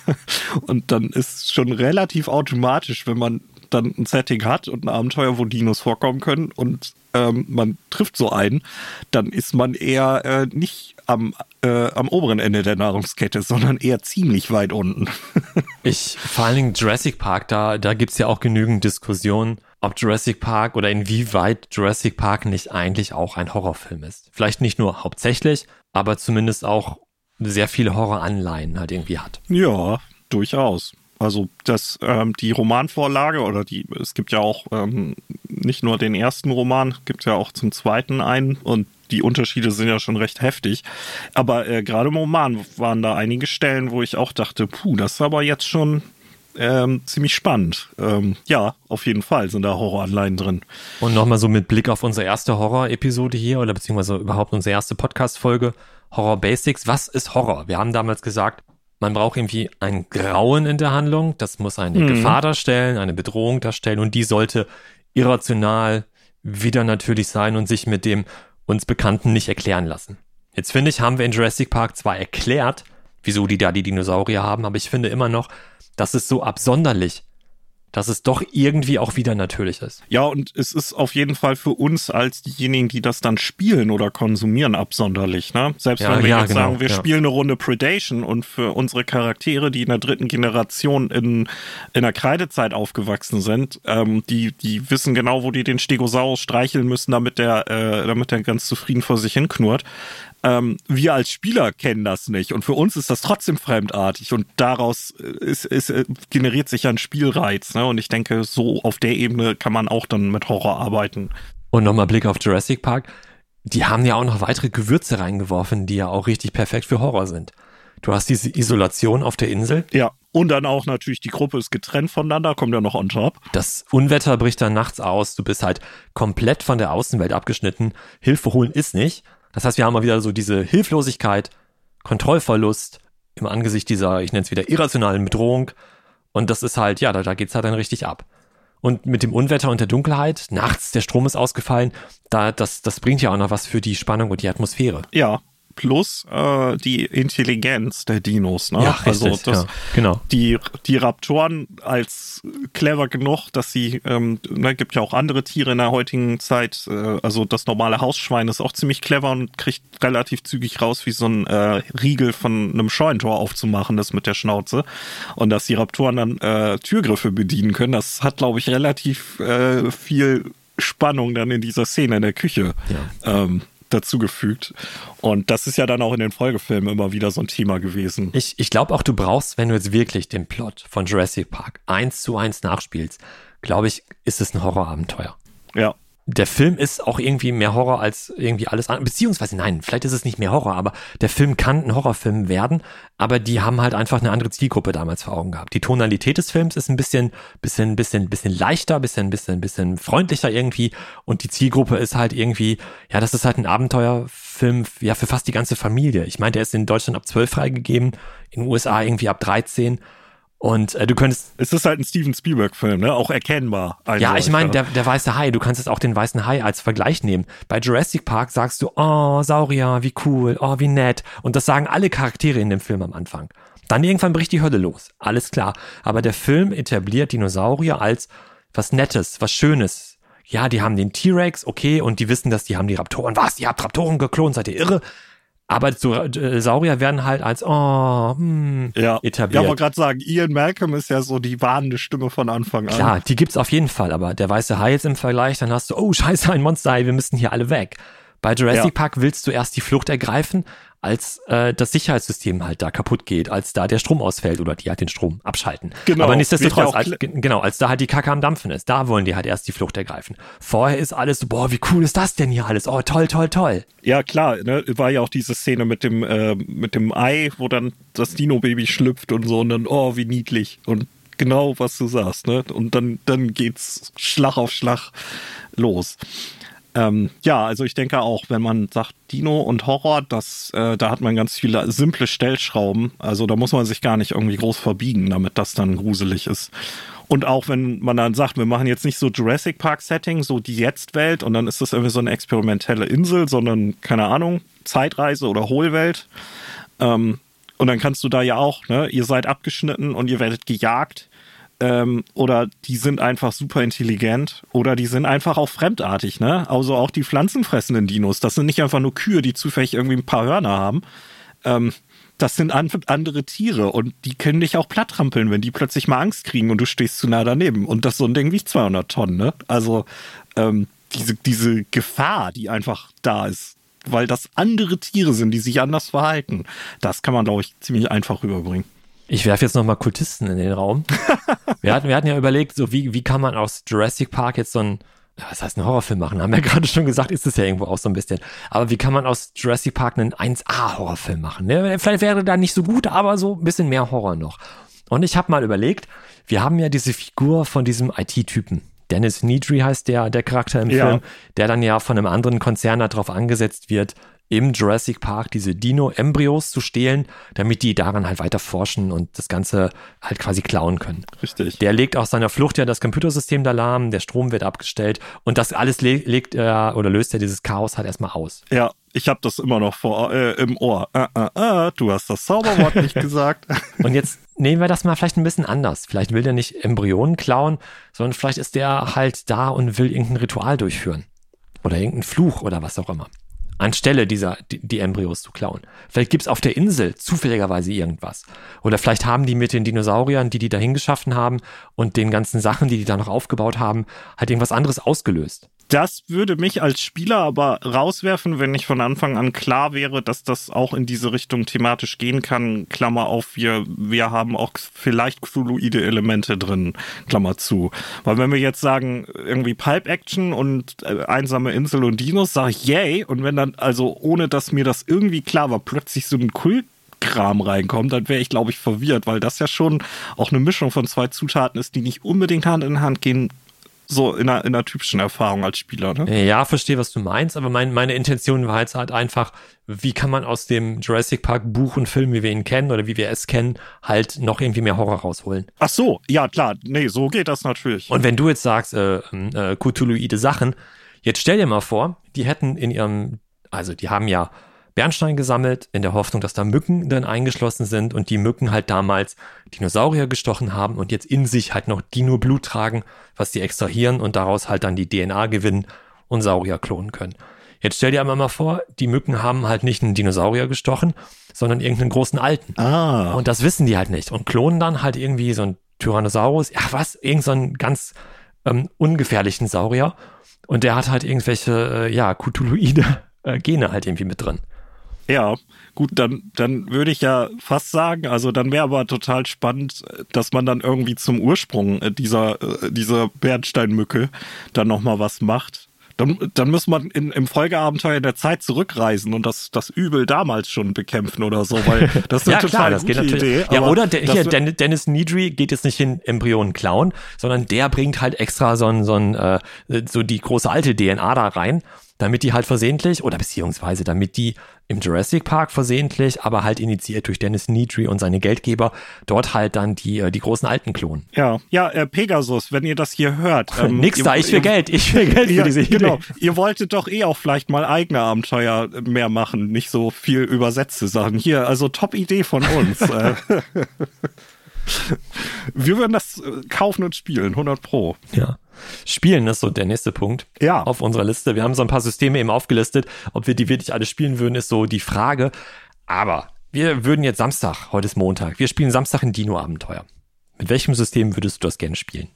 und dann ist schon relativ automatisch, wenn man dann ein Setting hat und ein Abenteuer, wo Dinos vorkommen können und ähm, man trifft so einen, dann ist man eher äh, nicht am, äh, am oberen Ende der Nahrungskette, sondern eher ziemlich weit unten. ich, vor allen Dingen Jurassic Park, da, da gibt's ja auch genügend Diskussionen, ob Jurassic Park oder inwieweit Jurassic Park nicht eigentlich auch ein Horrorfilm ist. Vielleicht nicht nur hauptsächlich, aber zumindest auch sehr viele Horroranleihen halt irgendwie hat. Ja, durchaus. Also das, ähm, die Romanvorlage oder die, es gibt ja auch ähm, nicht nur den ersten Roman, gibt ja auch zum zweiten einen und die Unterschiede sind ja schon recht heftig. Aber äh, gerade im Roman waren da einige Stellen, wo ich auch dachte, puh, das ist aber jetzt schon ähm, ziemlich spannend. Ähm, ja, auf jeden Fall sind da Horroranleihen drin. Und nochmal so mit Blick auf unsere erste Horror-Episode hier oder beziehungsweise überhaupt unsere erste Podcast-Folge, Horror Basics. Was ist Horror? Wir haben damals gesagt, man braucht irgendwie ein Grauen in der Handlung. Das muss eine mhm. Gefahr darstellen, eine Bedrohung darstellen und die sollte irrational, wieder natürlich sein und sich mit dem uns Bekannten nicht erklären lassen. Jetzt finde ich, haben wir in Jurassic Park zwar erklärt, wieso die da die Dinosaurier haben, aber ich finde immer noch, dass es so absonderlich dass es doch irgendwie auch wieder natürlich ist. Ja, und es ist auf jeden Fall für uns als diejenigen, die das dann spielen oder konsumieren, absonderlich. Ne? Selbst ja, wenn wir ja, jetzt genau, sagen, wir ja. spielen eine Runde Predation und für unsere Charaktere, die in der dritten Generation in, in der Kreidezeit aufgewachsen sind, ähm, die, die wissen genau, wo die den Stegosaurus streicheln müssen, damit der, äh, damit der ganz zufrieden vor sich hin knurrt ähm, wir als Spieler kennen das nicht und für uns ist das trotzdem fremdartig und daraus ist, ist, äh, generiert sich ja ein Spielreiz. Ne? Und ich denke, so auf der Ebene kann man auch dann mit Horror arbeiten. Und nochmal Blick auf Jurassic Park. Die haben ja auch noch weitere Gewürze reingeworfen, die ja auch richtig perfekt für Horror sind. Du hast diese Isolation auf der Insel. Ja. Und dann auch natürlich, die Gruppe ist getrennt voneinander, kommt ja noch on top. Das Unwetter bricht dann nachts aus, du bist halt komplett von der Außenwelt abgeschnitten. Hilfe holen ist nicht. Das heißt, wir haben mal wieder so diese Hilflosigkeit, Kontrollverlust im Angesicht dieser, ich nenne es wieder, irrationalen Bedrohung. Und das ist halt, ja, da, da geht's halt dann richtig ab. Und mit dem Unwetter und der Dunkelheit, nachts der Strom ist ausgefallen, da, das, das bringt ja auch noch was für die Spannung und die Atmosphäre. Ja, plus äh, die Intelligenz der Dinos. Ne? Ja, also richtig, das, ja, genau. Die, die Raptoren als clever genug, dass sie, ähm, ne, gibt ja auch andere Tiere in der heutigen Zeit, äh, also das normale Hausschwein ist auch ziemlich clever und kriegt relativ zügig raus, wie so ein äh, Riegel von einem Scheunentor aufzumachen das mit der Schnauze. Und dass die Raptoren dann äh, Türgriffe bedienen können, das hat, glaube ich, relativ äh, viel Spannung dann in dieser Szene in der Küche. Ja. Ähm, dazugefügt. Und das ist ja dann auch in den Folgefilmen immer wieder so ein Thema gewesen. Ich, ich glaube auch, du brauchst, wenn du jetzt wirklich den Plot von Jurassic Park eins zu eins nachspielst, glaube ich, ist es ein Horrorabenteuer. Ja, der Film ist auch irgendwie mehr Horror als irgendwie alles andere. Beziehungsweise nein, vielleicht ist es nicht mehr Horror, aber der Film kann ein Horrorfilm werden, aber die haben halt einfach eine andere Zielgruppe damals vor Augen gehabt. Die Tonalität des Films ist ein bisschen, bisschen, bisschen, bisschen leichter, bisschen, bisschen, bisschen freundlicher irgendwie und die Zielgruppe ist halt irgendwie, ja, das ist halt ein Abenteuerfilm, ja, für fast die ganze Familie. Ich meine, der ist in Deutschland ab 12 freigegeben, in den USA irgendwie ab 13 und äh, du könntest. Es ist halt ein Steven Spielberg-Film, ne? Auch erkennbar. Also, ja, ich meine, der, der weiße Hai, du kannst jetzt auch den weißen Hai als Vergleich nehmen. Bei Jurassic Park sagst du, oh, Saurier, wie cool, oh, wie nett. Und das sagen alle Charaktere in dem Film am Anfang. Dann irgendwann bricht die Hölle los. Alles klar. Aber der Film etabliert Dinosaurier als was Nettes, was Schönes. Ja, die haben den T-Rex, okay, und die wissen, dass die haben die Raptoren. Was? Ihr habt Raptoren geklont, seid ihr irre? Aber so, äh, Saurier werden halt als oh, hm, ja. etabliert. Ja, aber gerade sagen, Ian Malcolm ist ja so die warnende Stimme von Anfang an. Klar, die gibt's auf jeden Fall, aber der weiße Hai jetzt im Vergleich, dann hast du, oh, scheiße, ein Monster, wir müssen hier alle weg. Bei Jurassic ja. Park willst du erst die Flucht ergreifen, als äh, das Sicherheitssystem halt da kaputt geht, als da der Strom ausfällt oder die halt den Strom abschalten. Genau, Aber nichtsdestotrotz, als, genau, als da halt die Kacke am Dampfen ist, da wollen die halt erst die Flucht ergreifen. Vorher ist alles so, boah, wie cool ist das denn hier alles? Oh, toll, toll, toll. Ja, klar, ne, war ja auch diese Szene mit dem, äh, mit dem Ei, wo dann das Dino-Baby schlüpft und so und dann, oh, wie niedlich. Und genau, was du sagst, ne? Und dann, dann geht's Schlag auf Schlag los. Ähm, ja, also ich denke auch, wenn man sagt Dino und Horror, das, äh, da hat man ganz viele simple Stellschrauben. Also da muss man sich gar nicht irgendwie groß verbiegen, damit das dann gruselig ist. Und auch wenn man dann sagt, wir machen jetzt nicht so Jurassic Park Setting, so die Jetzt-Welt und dann ist das irgendwie so eine experimentelle Insel, sondern keine Ahnung, Zeitreise oder Hohlwelt. Ähm, und dann kannst du da ja auch, ne, ihr seid abgeschnitten und ihr werdet gejagt ähm, oder die sind einfach super intelligent oder die sind einfach auch fremdartig, ne? Also auch die pflanzenfressenden Dinos, das sind nicht einfach nur Kühe, die zufällig irgendwie ein paar Hörner haben. Ähm, das sind an andere Tiere und die können dich auch plattrampeln, wenn die plötzlich mal Angst kriegen und du stehst zu nah daneben. Und das so ein Ding wiegt 200 Tonnen, ne? Also ähm, diese, diese Gefahr, die einfach da ist, weil das andere Tiere sind, die sich anders verhalten, das kann man, glaube ich, ziemlich einfach rüberbringen. Ich werfe jetzt nochmal Kultisten in den Raum. wir, hatten, wir hatten ja überlegt, so wie, wie kann man aus Jurassic Park jetzt so ein, was heißt ein Horrorfilm machen? Haben wir gerade schon gesagt, ist es ja irgendwo auch so ein bisschen. Aber wie kann man aus Jurassic Park einen 1A-Horrorfilm machen? Ne? Vielleicht wäre da nicht so gut, aber so ein bisschen mehr Horror noch. Und ich habe mal überlegt, wir haben ja diese Figur von diesem IT-Typen. Dennis Nedry heißt der, der Charakter im ja. Film, der dann ja von einem anderen Konzern darauf angesetzt wird, im Jurassic Park diese Dino-Embryos zu stehlen, damit die daran halt weiter forschen und das Ganze halt quasi klauen können. Richtig. Der legt aus seiner Flucht ja das Computersystem da lahm, der Strom wird abgestellt und das alles le legt er oder löst er dieses Chaos halt erstmal aus. Ja, ich habe das immer noch vor, äh, im Ohr. Äh, äh, äh, du hast das Zauberwort nicht gesagt. Und jetzt nehmen wir das mal vielleicht ein bisschen anders. Vielleicht will der nicht Embryonen klauen, sondern vielleicht ist der halt da und will irgendein Ritual durchführen. Oder irgendeinen Fluch oder was auch immer anstelle dieser, die, die Embryos zu klauen. Vielleicht gibt's auf der Insel zufälligerweise irgendwas. Oder vielleicht haben die mit den Dinosauriern, die die dahin geschaffen haben und den ganzen Sachen, die die da noch aufgebaut haben, halt irgendwas anderes ausgelöst. Das würde mich als Spieler aber rauswerfen, wenn nicht von Anfang an klar wäre, dass das auch in diese Richtung thematisch gehen kann. Klammer auf, wir, wir haben auch vielleicht fluide Elemente drin, Klammer zu. Weil wenn wir jetzt sagen, irgendwie Pipe Action und äh, einsame Insel und Dinos, sage ich yay. Und wenn dann, also ohne dass mir das irgendwie klar war, plötzlich so ein Kult Kram reinkommt, dann wäre ich, glaube ich, verwirrt, weil das ja schon auch eine Mischung von zwei Zutaten ist, die nicht unbedingt Hand in Hand gehen so in einer, in einer typischen Erfahrung als Spieler. Ne? Ja, verstehe, was du meinst, aber mein, meine Intention war jetzt halt einfach, wie kann man aus dem Jurassic Park Buch und Film, wie wir ihn kennen oder wie wir es kennen, halt noch irgendwie mehr Horror rausholen. Ach so, ja klar, nee, so geht das natürlich. Und wenn du jetzt sagst, äh, äh, Cthulhuide Sachen, jetzt stell dir mal vor, die hätten in ihrem, also die haben ja Bernstein gesammelt, in der Hoffnung, dass da Mücken dann eingeschlossen sind und die Mücken halt damals Dinosaurier gestochen haben und jetzt in sich halt noch Dino-Blut tragen, was die extrahieren und daraus halt dann die DNA gewinnen und Saurier klonen können. Jetzt stell dir einmal mal vor, die Mücken haben halt nicht einen Dinosaurier gestochen, sondern irgendeinen großen Alten. Ah. Und das wissen die halt nicht und klonen dann halt irgendwie so einen Tyrannosaurus, ja was, irgendeinen so ganz ähm, ungefährlichen Saurier und der hat halt irgendwelche, äh, ja, Cthulhuide äh, Gene halt irgendwie mit drin. Ja, gut, dann, dann würde ich ja fast sagen, also dann wäre aber total spannend, dass man dann irgendwie zum Ursprung dieser, dieser Bernsteinmücke dann nochmal was macht. Dann, dann muss man in, im Folgeabenteuer in der Zeit zurückreisen und das, das Übel damals schon bekämpfen oder so, weil das ist eine ja, total klar, das gute geht Idee. Ja, oder der, hier, Dennis Needry geht jetzt nicht hin Embryonen klauen, sondern der bringt halt extra so ein, so ein, äh, so die große alte DNA da rein damit die halt versehentlich oder beziehungsweise damit die im Jurassic Park versehentlich, aber halt initiiert durch Dennis Nedry und seine Geldgeber, dort halt dann die, äh, die großen Alten klonen. Ja, ja, äh, Pegasus, wenn ihr das hier hört. Ähm, Nix ihr, da, ich will ihr, Geld, ich will Geld ja, für diese Idee. Genau, ihr wolltet doch eh auch vielleicht mal eigene Abenteuer mehr machen, nicht so viel übersetzte Sachen. Hier, also Top-Idee von uns. Äh. Wir würden das äh, kaufen und spielen, 100 Pro. Ja. Spielen ist so der nächste Punkt ja. auf unserer Liste. Wir haben so ein paar Systeme eben aufgelistet. Ob wir die wirklich alle spielen würden, ist so die Frage. Aber wir würden jetzt Samstag, heute ist Montag, wir spielen Samstag ein Dino-Abenteuer. Mit welchem System würdest du das gerne spielen?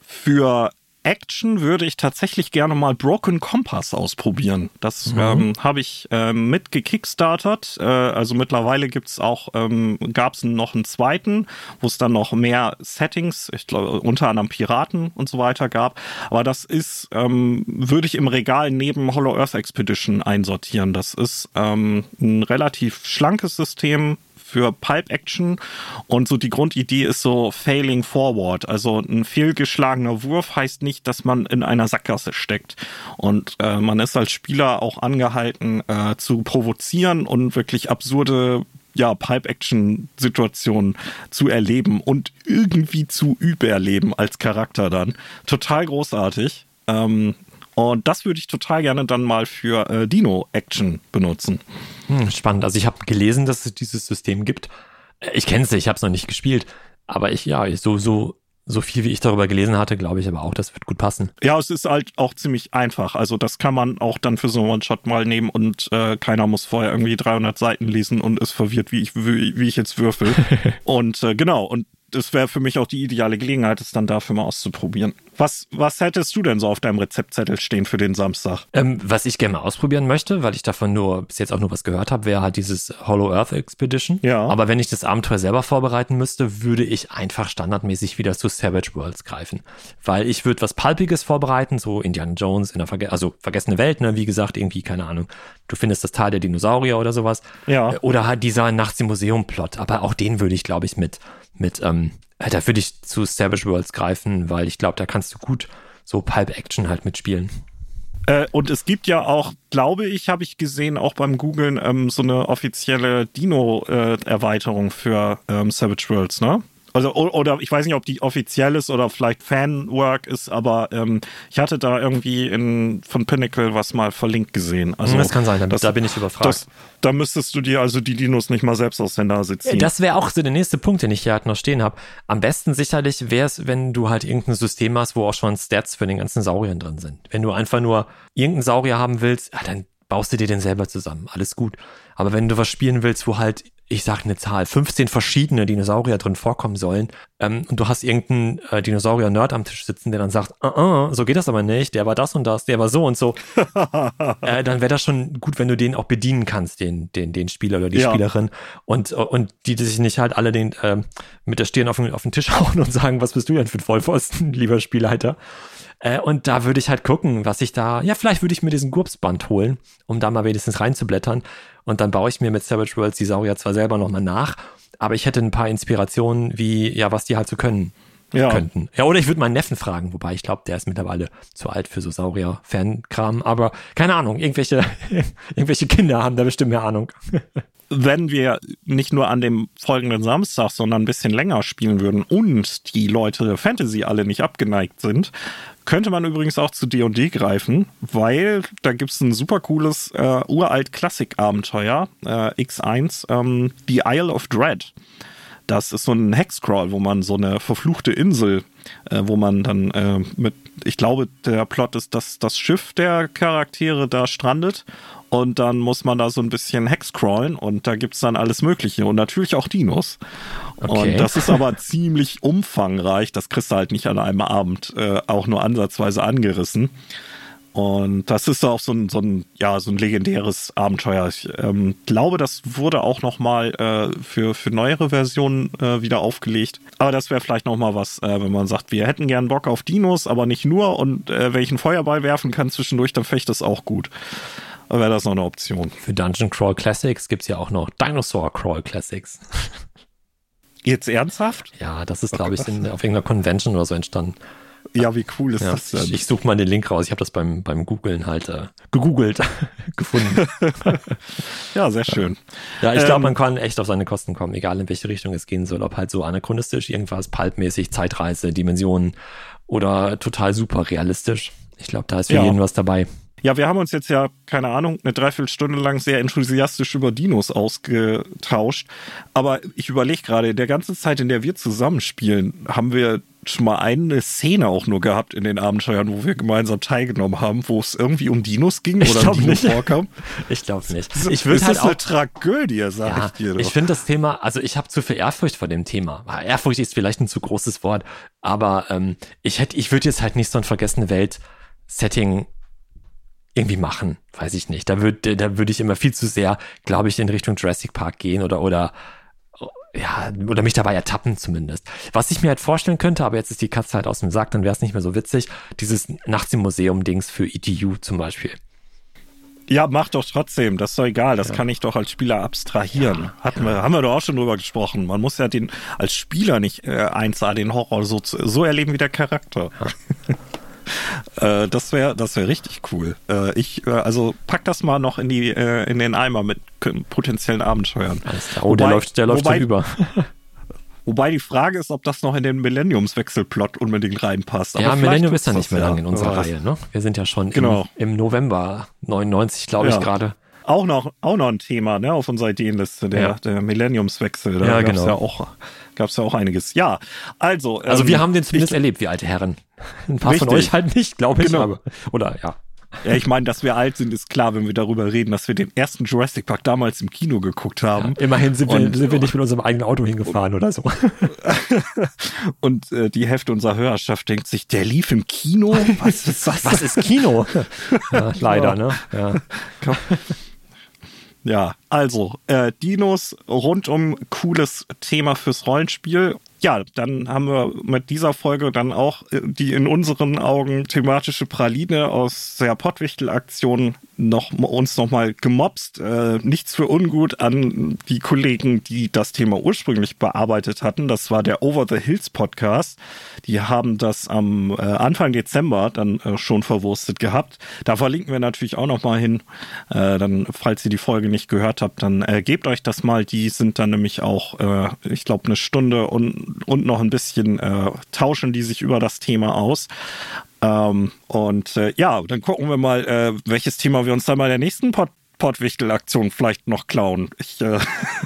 Für Action würde ich tatsächlich gerne mal Broken Compass ausprobieren. Das mhm. ähm, habe ich äh, mit gekickstartert. Äh, also mittlerweile gibt's auch, ähm, gab es noch einen zweiten, wo es dann noch mehr Settings, ich glaube unter anderem Piraten und so weiter gab. Aber das ist, ähm, würde ich im Regal neben Hollow Earth Expedition einsortieren. Das ist ähm, ein relativ schlankes System, für Pipe Action und so die Grundidee ist so Failing Forward. Also ein fehlgeschlagener Wurf heißt nicht, dass man in einer Sackgasse steckt. Und äh, man ist als Spieler auch angehalten äh, zu provozieren und wirklich absurde ja, Pipe-Action-Situationen zu erleben und irgendwie zu überleben als Charakter dann. Total großartig. Ähm, und das würde ich total gerne dann mal für äh, Dino-Action benutzen. Hm, spannend. Also ich habe gelesen, dass es dieses System gibt. Äh, ich kenne es, ich habe es noch nicht gespielt. Aber ich, ja, so, so, so viel wie ich darüber gelesen hatte, glaube ich aber auch, das wird gut passen. Ja, es ist halt auch ziemlich einfach. Also das kann man auch dann für so einen One-Shot mal nehmen und äh, keiner muss vorher irgendwie 300 Seiten lesen und ist verwirrt, wie ich, wie, wie ich jetzt würfel. und äh, genau, und das wäre für mich auch die ideale Gelegenheit, es dann dafür mal auszuprobieren. Was, was hättest du denn so auf deinem Rezeptzettel stehen für den Samstag? Ähm, was ich gerne mal ausprobieren möchte, weil ich davon nur bis jetzt auch nur was gehört habe, wäre halt dieses Hollow Earth Expedition. Ja. Aber wenn ich das Abenteuer selber vorbereiten müsste, würde ich einfach standardmäßig wieder zu Savage Worlds greifen. Weil ich würde was Palpiges vorbereiten, so Indiana Jones in der Verge also vergessene Welt, ne? Wie gesagt, irgendwie, keine Ahnung. Du findest das Tal der Dinosaurier oder sowas. Ja. Oder halt dieser Nachts im Museum-Plot. Aber auch den würde ich, glaube ich, mit, mit ähm, äh, da würde ich zu Savage Worlds greifen, weil ich glaube, da kannst du gut so Pulp Action halt mitspielen. Äh, und es gibt ja auch, glaube ich, habe ich gesehen, auch beim Googlen ähm, so eine offizielle Dino-Erweiterung äh, für ähm, Savage Worlds, ne? Also, oder ich weiß nicht, ob die offiziell ist oder vielleicht Fanwork ist, aber ähm, ich hatte da irgendwie in, von Pinnacle was mal verlinkt gesehen. Also, das kann sein, das, da bin ich überfragt. Das, da müsstest du dir also die Dinos nicht mal selbst aus der Nase ziehen. Das wäre auch so der nächste Punkt, den ich hier halt noch stehen habe. Am besten sicherlich wäre es, wenn du halt irgendein System hast, wo auch schon Stats für den ganzen Sauriern drin sind. Wenn du einfach nur irgendeinen Saurier haben willst, ja, dann baust du dir den selber zusammen. Alles gut. Aber wenn du was spielen willst, wo halt ich sag eine Zahl, 15 verschiedene Dinosaurier drin vorkommen sollen ähm, und du hast irgendeinen äh, Dinosaurier-Nerd am Tisch sitzen, der dann sagt, uh -uh, so geht das aber nicht, der war das und das, der war so und so, äh, dann wäre das schon gut, wenn du den auch bedienen kannst, den, den, den Spieler oder die ja. Spielerin und, und die, die sich nicht halt alle den äh, mit der Stirn auf den, auf den Tisch hauen und sagen, was bist du denn für ein Vollpfosten, lieber Spielleiter. Äh, und da würde ich halt gucken, was ich da, ja, vielleicht würde ich mir diesen Gurpsband holen, um da mal wenigstens reinzublättern. Und dann baue ich mir mit Savage Worlds die Saurier zwar selber nochmal nach, aber ich hätte ein paar Inspirationen, wie, ja, was die halt so können. ja. könnten. Ja, oder ich würde meinen Neffen fragen, wobei ich glaube, der ist mittlerweile zu alt für so Saurier-Fankram, aber keine Ahnung, irgendwelche, irgendwelche Kinder haben da bestimmt mehr Ahnung. Wenn wir nicht nur an dem folgenden Samstag, sondern ein bisschen länger spielen würden und die Leute Fantasy alle nicht abgeneigt sind, könnte man übrigens auch zu D&D greifen, weil da gibt es ein super cooles äh, uralt Klassik-Abenteuer, äh, X1, ähm, The Isle of Dread. Das ist so ein Hexcrawl, wo man so eine verfluchte Insel, äh, wo man dann äh, mit, ich glaube, der Plot ist, dass das Schiff der Charaktere da strandet und dann muss man da so ein bisschen Hexcrawlen und da gibt es dann alles Mögliche und natürlich auch Dinos. Okay. Und das ist aber ziemlich umfangreich. Das kriegst du halt nicht an einem Abend äh, auch nur ansatzweise angerissen. Und das ist auch so ein, so ein, ja, so ein legendäres Abenteuer. Ich ähm, glaube, das wurde auch nochmal äh, für, für neuere Versionen äh, wieder aufgelegt. Aber das wäre vielleicht nochmal was, äh, wenn man sagt, wir hätten gern Bock auf Dinos, aber nicht nur. Und äh, wenn ich einen Feuerball werfen kann zwischendurch, dann fecht das auch gut. Wäre das noch eine Option. Für Dungeon Crawl Classics gibt es ja auch noch Dinosaur Crawl Classics. Jetzt ernsthaft? Ja, das ist, glaube ich, in, auf irgendeiner Convention oder so entstanden. Ja, wie cool ist ja, das denn? Ich, ich suche mal den Link raus. Ich habe das beim, beim Googlen halt äh, gegoogelt, gefunden. ja, sehr schön. Ja, ich glaube, ähm, man kann echt auf seine Kosten kommen, egal in welche Richtung es gehen soll. Ob halt so anachronistisch, irgendwas pulpmäßig, Zeitreise, Dimensionen oder total super realistisch. Ich glaube, da ist für ja. jeden was dabei. Ja, wir haben uns jetzt ja, keine Ahnung, eine Dreiviertelstunde lang sehr enthusiastisch über Dinos ausgetauscht. Aber ich überlege gerade, in der ganzen Zeit, in der wir zusammenspielen, haben wir schon mal eine Szene auch nur gehabt in den Abenteuern, wo wir gemeinsam teilgenommen haben, wo es irgendwie um Dinos ging ich oder ein Dino nicht. vorkam. Ich glaube nicht. Ich würde halt ist eine Tragödie, sag ja, ich dir. Doch. Ich finde das Thema, also ich habe zu viel Ehrfurcht vor dem Thema. Ehrfurcht ist vielleicht ein zu großes Wort, aber ähm, ich hätte, ich würde jetzt halt nicht so ein vergessene Welt Setting irgendwie machen, weiß ich nicht. Da würde da würde ich immer viel zu sehr, glaube ich, in Richtung Jurassic Park gehen oder oder ja, oder mich dabei ertappen zumindest. Was ich mir halt vorstellen könnte, aber jetzt ist die Katze halt aus dem Sack, dann wäre es nicht mehr so witzig, dieses Nachts im Museum-Dings für ETU zum Beispiel. Ja, mach doch trotzdem, das ist doch egal, das ja. kann ich doch als Spieler abstrahieren. Ja, Hatten ja. Wir, haben wir doch auch schon drüber gesprochen. Man muss ja den als Spieler nicht äh, 1A den Horror so, so erleben wie der Charakter. Ja. Äh, das wäre das wäre richtig cool. Äh, ich, äh, also pack das mal noch in, die, äh, in den Eimer mit potenziellen Abenteuern. Oh, wobei, der läuft, der läuft wobei, über. Wobei die Frage ist, ob das noch in den Millenniumswechselplot unbedingt reinpasst. Aber ja, Millennium ist ja nicht mehr lange in unserer Reihe. Ne? Wir sind ja schon genau. im, im November 99, glaube ja. ich, gerade. Auch noch, auch noch ein Thema ne, auf unserer Ideenliste, der, ja. der Millenniumswechsel. Da ja, genau. ja auch gab es ja auch einiges. Ja, also. Also ähm, wir haben den zumindest ich, erlebt, wie alte Herren. Ein paar richtig. von euch halt nicht, glaube ich. Genau. Aber, oder ja. Ja, ich meine, dass wir alt sind, ist klar, wenn wir darüber reden, dass wir den ersten Jurassic Park damals im Kino geguckt haben. Ja, immerhin sind, und, wir, sind wir nicht mit unserem eigenen Auto hingefahren und, oder so. und äh, die Hälfte unserer Hörerschaft denkt sich, der lief im Kino? Was ist das? Was ist Kino? ja, leider, ne? Ja. Ja, also äh, Dinos rundum cooles Thema fürs Rollenspiel ja, dann haben wir mit dieser Folge dann auch äh, die in unseren Augen thematische Praline aus der Pottwichtel-Aktion noch, uns nochmal gemobst. Äh, nichts für ungut an die Kollegen, die das Thema ursprünglich bearbeitet hatten. Das war der Over the Hills Podcast. Die haben das am äh, Anfang Dezember dann äh, schon verwurstet gehabt. Da verlinken wir natürlich auch nochmal hin. Äh, dann, falls ihr die Folge nicht gehört habt, dann äh, gebt euch das mal. Die sind dann nämlich auch, ich glaube, eine Stunde und und noch ein bisschen äh, tauschen die sich über das Thema aus. Ähm, und äh, ja, dann gucken wir mal, äh, welches Thema wir uns dann bei der nächsten Pod Pottwichtel-Aktion vielleicht noch klauen. Ich, äh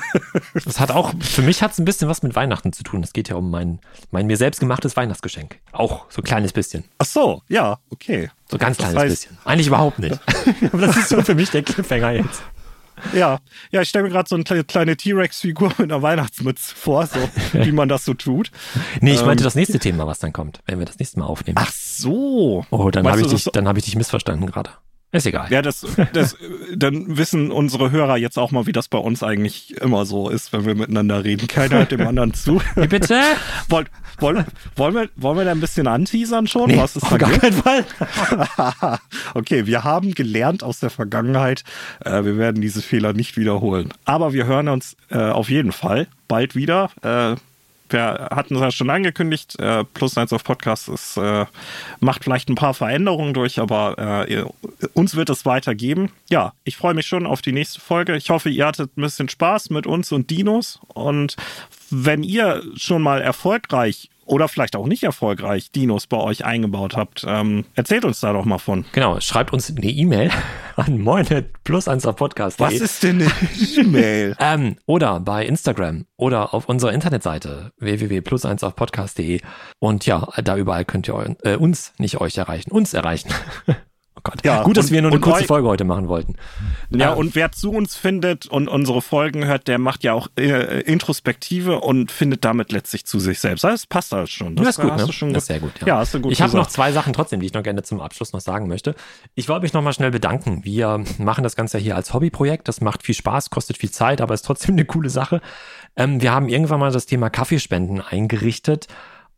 das hat auch, für mich hat es ein bisschen was mit Weihnachten zu tun. Es geht ja um mein, mein mir selbst gemachtes Weihnachtsgeschenk. Auch so ein kleines bisschen. Ach so, ja, okay. So ganz kleines heißt, bisschen. Eigentlich überhaupt nicht. Aber das ist so für mich der Cliffhanger jetzt. Ja, ja, ich stelle mir gerade so eine kleine T-Rex-Figur mit einer Weihnachtsmütze vor, so wie man das so tut. Nee, ich ähm, meinte das nächste Thema, was dann kommt, wenn wir das nächste Mal aufnehmen. Ach so. Oh, dann habe ich, dich, dann hab ich dich missverstanden gerade. Ist egal. Ja, das, das, dann wissen unsere Hörer jetzt auch mal, wie das bei uns eigentlich immer so ist, wenn wir miteinander reden. Keiner hört dem anderen zu. Wie bitte? Wollt, wollen, wollen, wir, wollen wir da ein bisschen anteasern schon? Nee, was ist auf gar keinen Fall. okay, wir haben gelernt aus der Vergangenheit. Äh, wir werden diese Fehler nicht wiederholen. Aber wir hören uns äh, auf jeden Fall bald wieder. Äh, wir hatten es ja schon angekündigt, äh, Plus eins auf Podcast ist, äh, macht vielleicht ein paar Veränderungen durch, aber äh, uns wird es weitergeben. Ja, ich freue mich schon auf die nächste Folge. Ich hoffe, ihr hattet ein bisschen Spaß mit uns und Dinos. Und wenn ihr schon mal erfolgreich oder vielleicht auch nicht erfolgreich Dinos bei euch eingebaut habt. Ähm, erzählt uns da doch mal von. Genau, schreibt uns eine E-Mail an moin plus 1 Podcast. Was ist denn eine E-Mail? ähm, oder bei Instagram oder auf unserer Internetseite www.plus1 auf podcast.de und ja, da überall könnt ihr äh, uns, nicht euch erreichen, uns erreichen. Oh Gott. Ja, Gut, dass und, wir nur eine kurze Folge heute machen wollten. Ja, ähm. und wer zu uns findet und unsere Folgen hört, der macht ja auch äh, Introspektive und findet damit letztlich zu sich selbst. Das passt alles schon. Das, das ist gut, ne? Schon das ist sehr gut. Ja, ja hast du gut Ich habe noch zwei Sachen trotzdem, die ich noch gerne zum Abschluss noch sagen möchte. Ich wollte mich noch mal schnell bedanken. Wir machen das Ganze hier als Hobbyprojekt. Das macht viel Spaß, kostet viel Zeit, aber ist trotzdem eine coole Sache. Ähm, wir haben irgendwann mal das Thema Kaffeespenden eingerichtet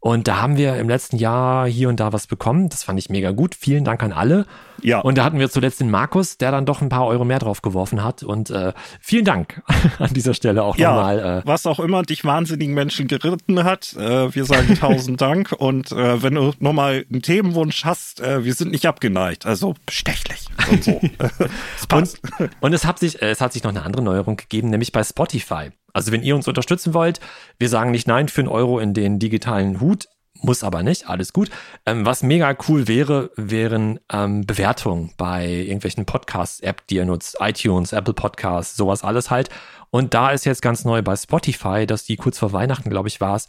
und da haben wir im letzten Jahr hier und da was bekommen. Das fand ich mega gut. Vielen Dank an alle. Ja. Und da hatten wir zuletzt den Markus, der dann doch ein paar Euro mehr drauf geworfen hat. Und äh, vielen Dank an dieser Stelle auch ja, nochmal. Äh, was auch immer dich wahnsinnigen Menschen geritten hat. Äh, wir sagen tausend Dank. Und äh, wenn du nochmal einen Themenwunsch hast, äh, wir sind nicht abgeneigt. Also bestechlich und so. es passt. Und, und es hat sich, äh, es hat sich noch eine andere Neuerung gegeben, nämlich bei Spotify. Also wenn ihr uns unterstützen wollt, wir sagen nicht nein für einen Euro in den digitalen Hut, muss aber nicht, alles gut. Ähm, was mega cool wäre, wären ähm, Bewertungen bei irgendwelchen Podcast-App, die ihr nutzt, iTunes, Apple Podcasts, sowas alles halt. Und da ist jetzt ganz neu bei Spotify, dass die kurz vor Weihnachten, glaube ich, war es,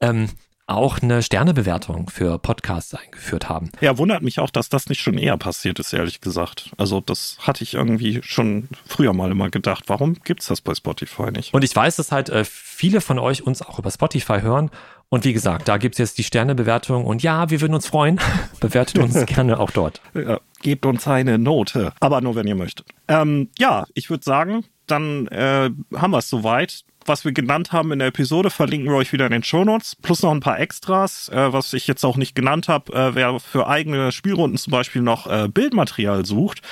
ähm, auch eine Sternebewertung für Podcasts eingeführt haben. Ja, wundert mich auch, dass das nicht schon eher passiert ist, ehrlich gesagt. Also das hatte ich irgendwie schon früher mal immer gedacht. Warum gibt's das bei Spotify nicht? Und ich weiß, dass halt äh, viele von euch uns auch über Spotify hören. Und wie gesagt, da gibt's jetzt die Sternebewertung. Und ja, wir würden uns freuen. Bewertet uns gerne auch dort. Ja, gebt uns eine Note. Aber nur, wenn ihr möchtet. Ähm, ja, ich würde sagen, dann äh, haben wir es soweit was wir genannt haben in der Episode, verlinken wir euch wieder in den Shownotes. Plus noch ein paar Extras, äh, was ich jetzt auch nicht genannt habe. Äh, wer für eigene Spielrunden zum Beispiel noch äh, Bildmaterial sucht,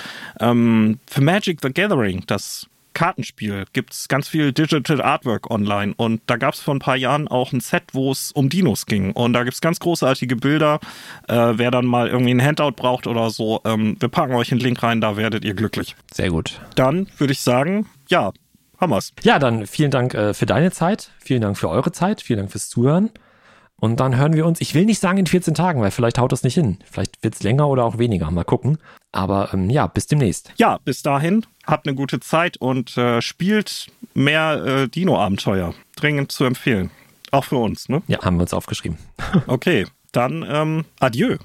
ähm, für Magic the Gathering, das Kartenspiel gibt es ganz viel Digital Artwork online und da gab es vor ein paar Jahren auch ein Set, wo es um Dinos ging und da gibt es ganz großartige Bilder. Äh, wer dann mal irgendwie ein Handout braucht oder so, ähm, wir packen euch einen Link rein, da werdet ihr glücklich. Sehr gut. Dann würde ich sagen, ja, haben wir's. Ja, dann vielen Dank äh, für deine Zeit, vielen Dank für eure Zeit, vielen Dank fürs Zuhören. Und dann hören wir uns, ich will nicht sagen in 14 Tagen, weil vielleicht haut das nicht hin. Vielleicht wird's länger oder auch weniger. Mal gucken. Aber ähm, ja, bis demnächst. Ja, bis dahin. Habt eine gute Zeit und äh, spielt mehr äh, Dino-Abenteuer. Dringend zu empfehlen. Auch für uns, ne? Ja, haben wir uns aufgeschrieben. okay, dann ähm, adieu.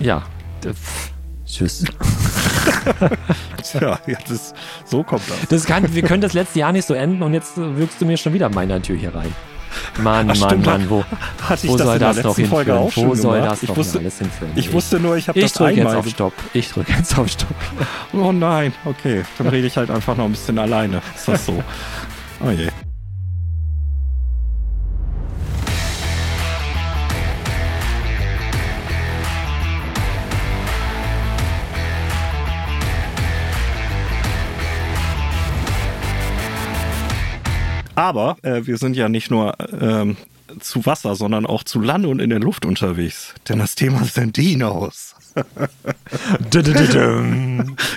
Ja. Tschüss. Tja, ja, das, so kommt das. das kann, wir können das letzte Jahr nicht so enden und jetzt wirkst du mir schon wieder meiner Tür hier rein. Mann, Ach, Mann, Mann, wo, wo soll das noch hinführen? Wo soll das ich wusste, alles hinführen? Ich wusste nur, ich habe das drück jetzt auf Stopp. Ich drücke jetzt auf Stopp. Oh nein, okay. Dann rede ich halt einfach noch ein bisschen alleine. Ist das so? Oh je. Aber äh, wir sind ja nicht nur ähm, zu Wasser, sondern auch zu Land und in der Luft unterwegs. Denn das Thema sind Dinos.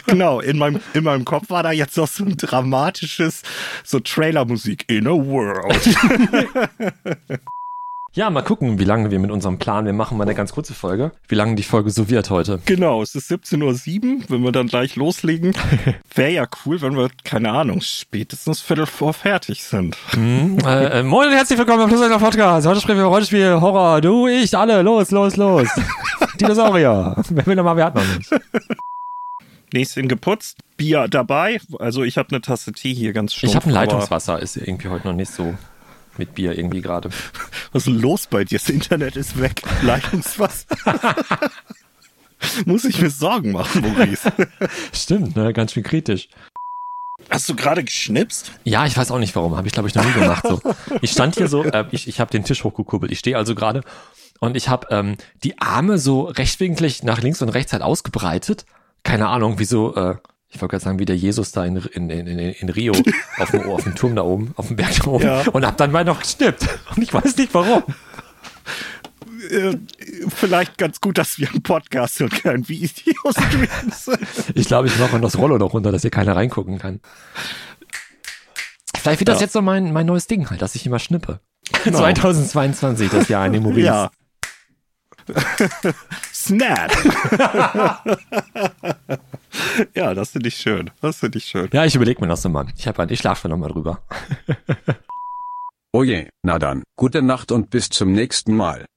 genau, in meinem, in meinem Kopf war da jetzt noch so ein dramatisches, so Trailermusik in a world. Ja, mal gucken, wie lange wir mit unserem Plan, wir machen mal eine ganz kurze Folge, wie lange die Folge so wird heute. Genau, es ist 17.07 Uhr, wenn wir dann gleich loslegen. Wäre ja cool, wenn wir, keine Ahnung, spätestens Viertel vor fertig sind. Mhm, äh, äh, moin und herzlich willkommen beim Plusleiter Podcast. Heute sprechen wir über Rollenspiel, Horror, du, ich, alle, los, los, los. Dinosaurier. Wer will noch mal, wer hat noch nicht. Nächstin geputzt, Bier dabei. Also ich habe eine Tasse Tee hier ganz schön. Ich habe ein Leitungswasser, ist irgendwie heute noch nicht so mit Bier irgendwie gerade. Was ist denn los bei dir? Das Internet ist weg. Leitungswasser. Muss ich mir Sorgen machen, Maurice. Stimmt, ne? Ganz schön kritisch. Hast du gerade geschnipst? Ja, ich weiß auch nicht warum. Habe ich, glaube ich, noch nie gemacht. So. Ich stand hier so, äh, ich, ich habe den Tisch hochgekurbelt. Ich stehe also gerade und ich habe ähm, die Arme so rechtwinklig nach links und rechts halt ausgebreitet. Keine Ahnung, wie so, äh, Ich wollte gerade sagen, wie der Jesus da in, in, in, in Rio auf dem, auf dem Turm da oben, auf dem Berg da oben. Ja. Und hab dann mal noch gestippt. Und ich weiß nicht warum. Äh, vielleicht ganz gut, dass wir einen Podcast und kein Videostreams. ich glaube, ich mache das Rollo noch runter, dass hier keiner reingucken kann. Vielleicht wird ja. das jetzt so mein, mein neues Ding halt, dass ich immer schnippe. Genau. 2022, das Jahr in Maurice. Ja. Snap. ja, das finde ich schön. Das finde ich schön. Ja, ich überlege mir das nochmal. Ich habe ich schlafe nochmal drüber. oh je, na dann, gute Nacht und bis zum nächsten Mal.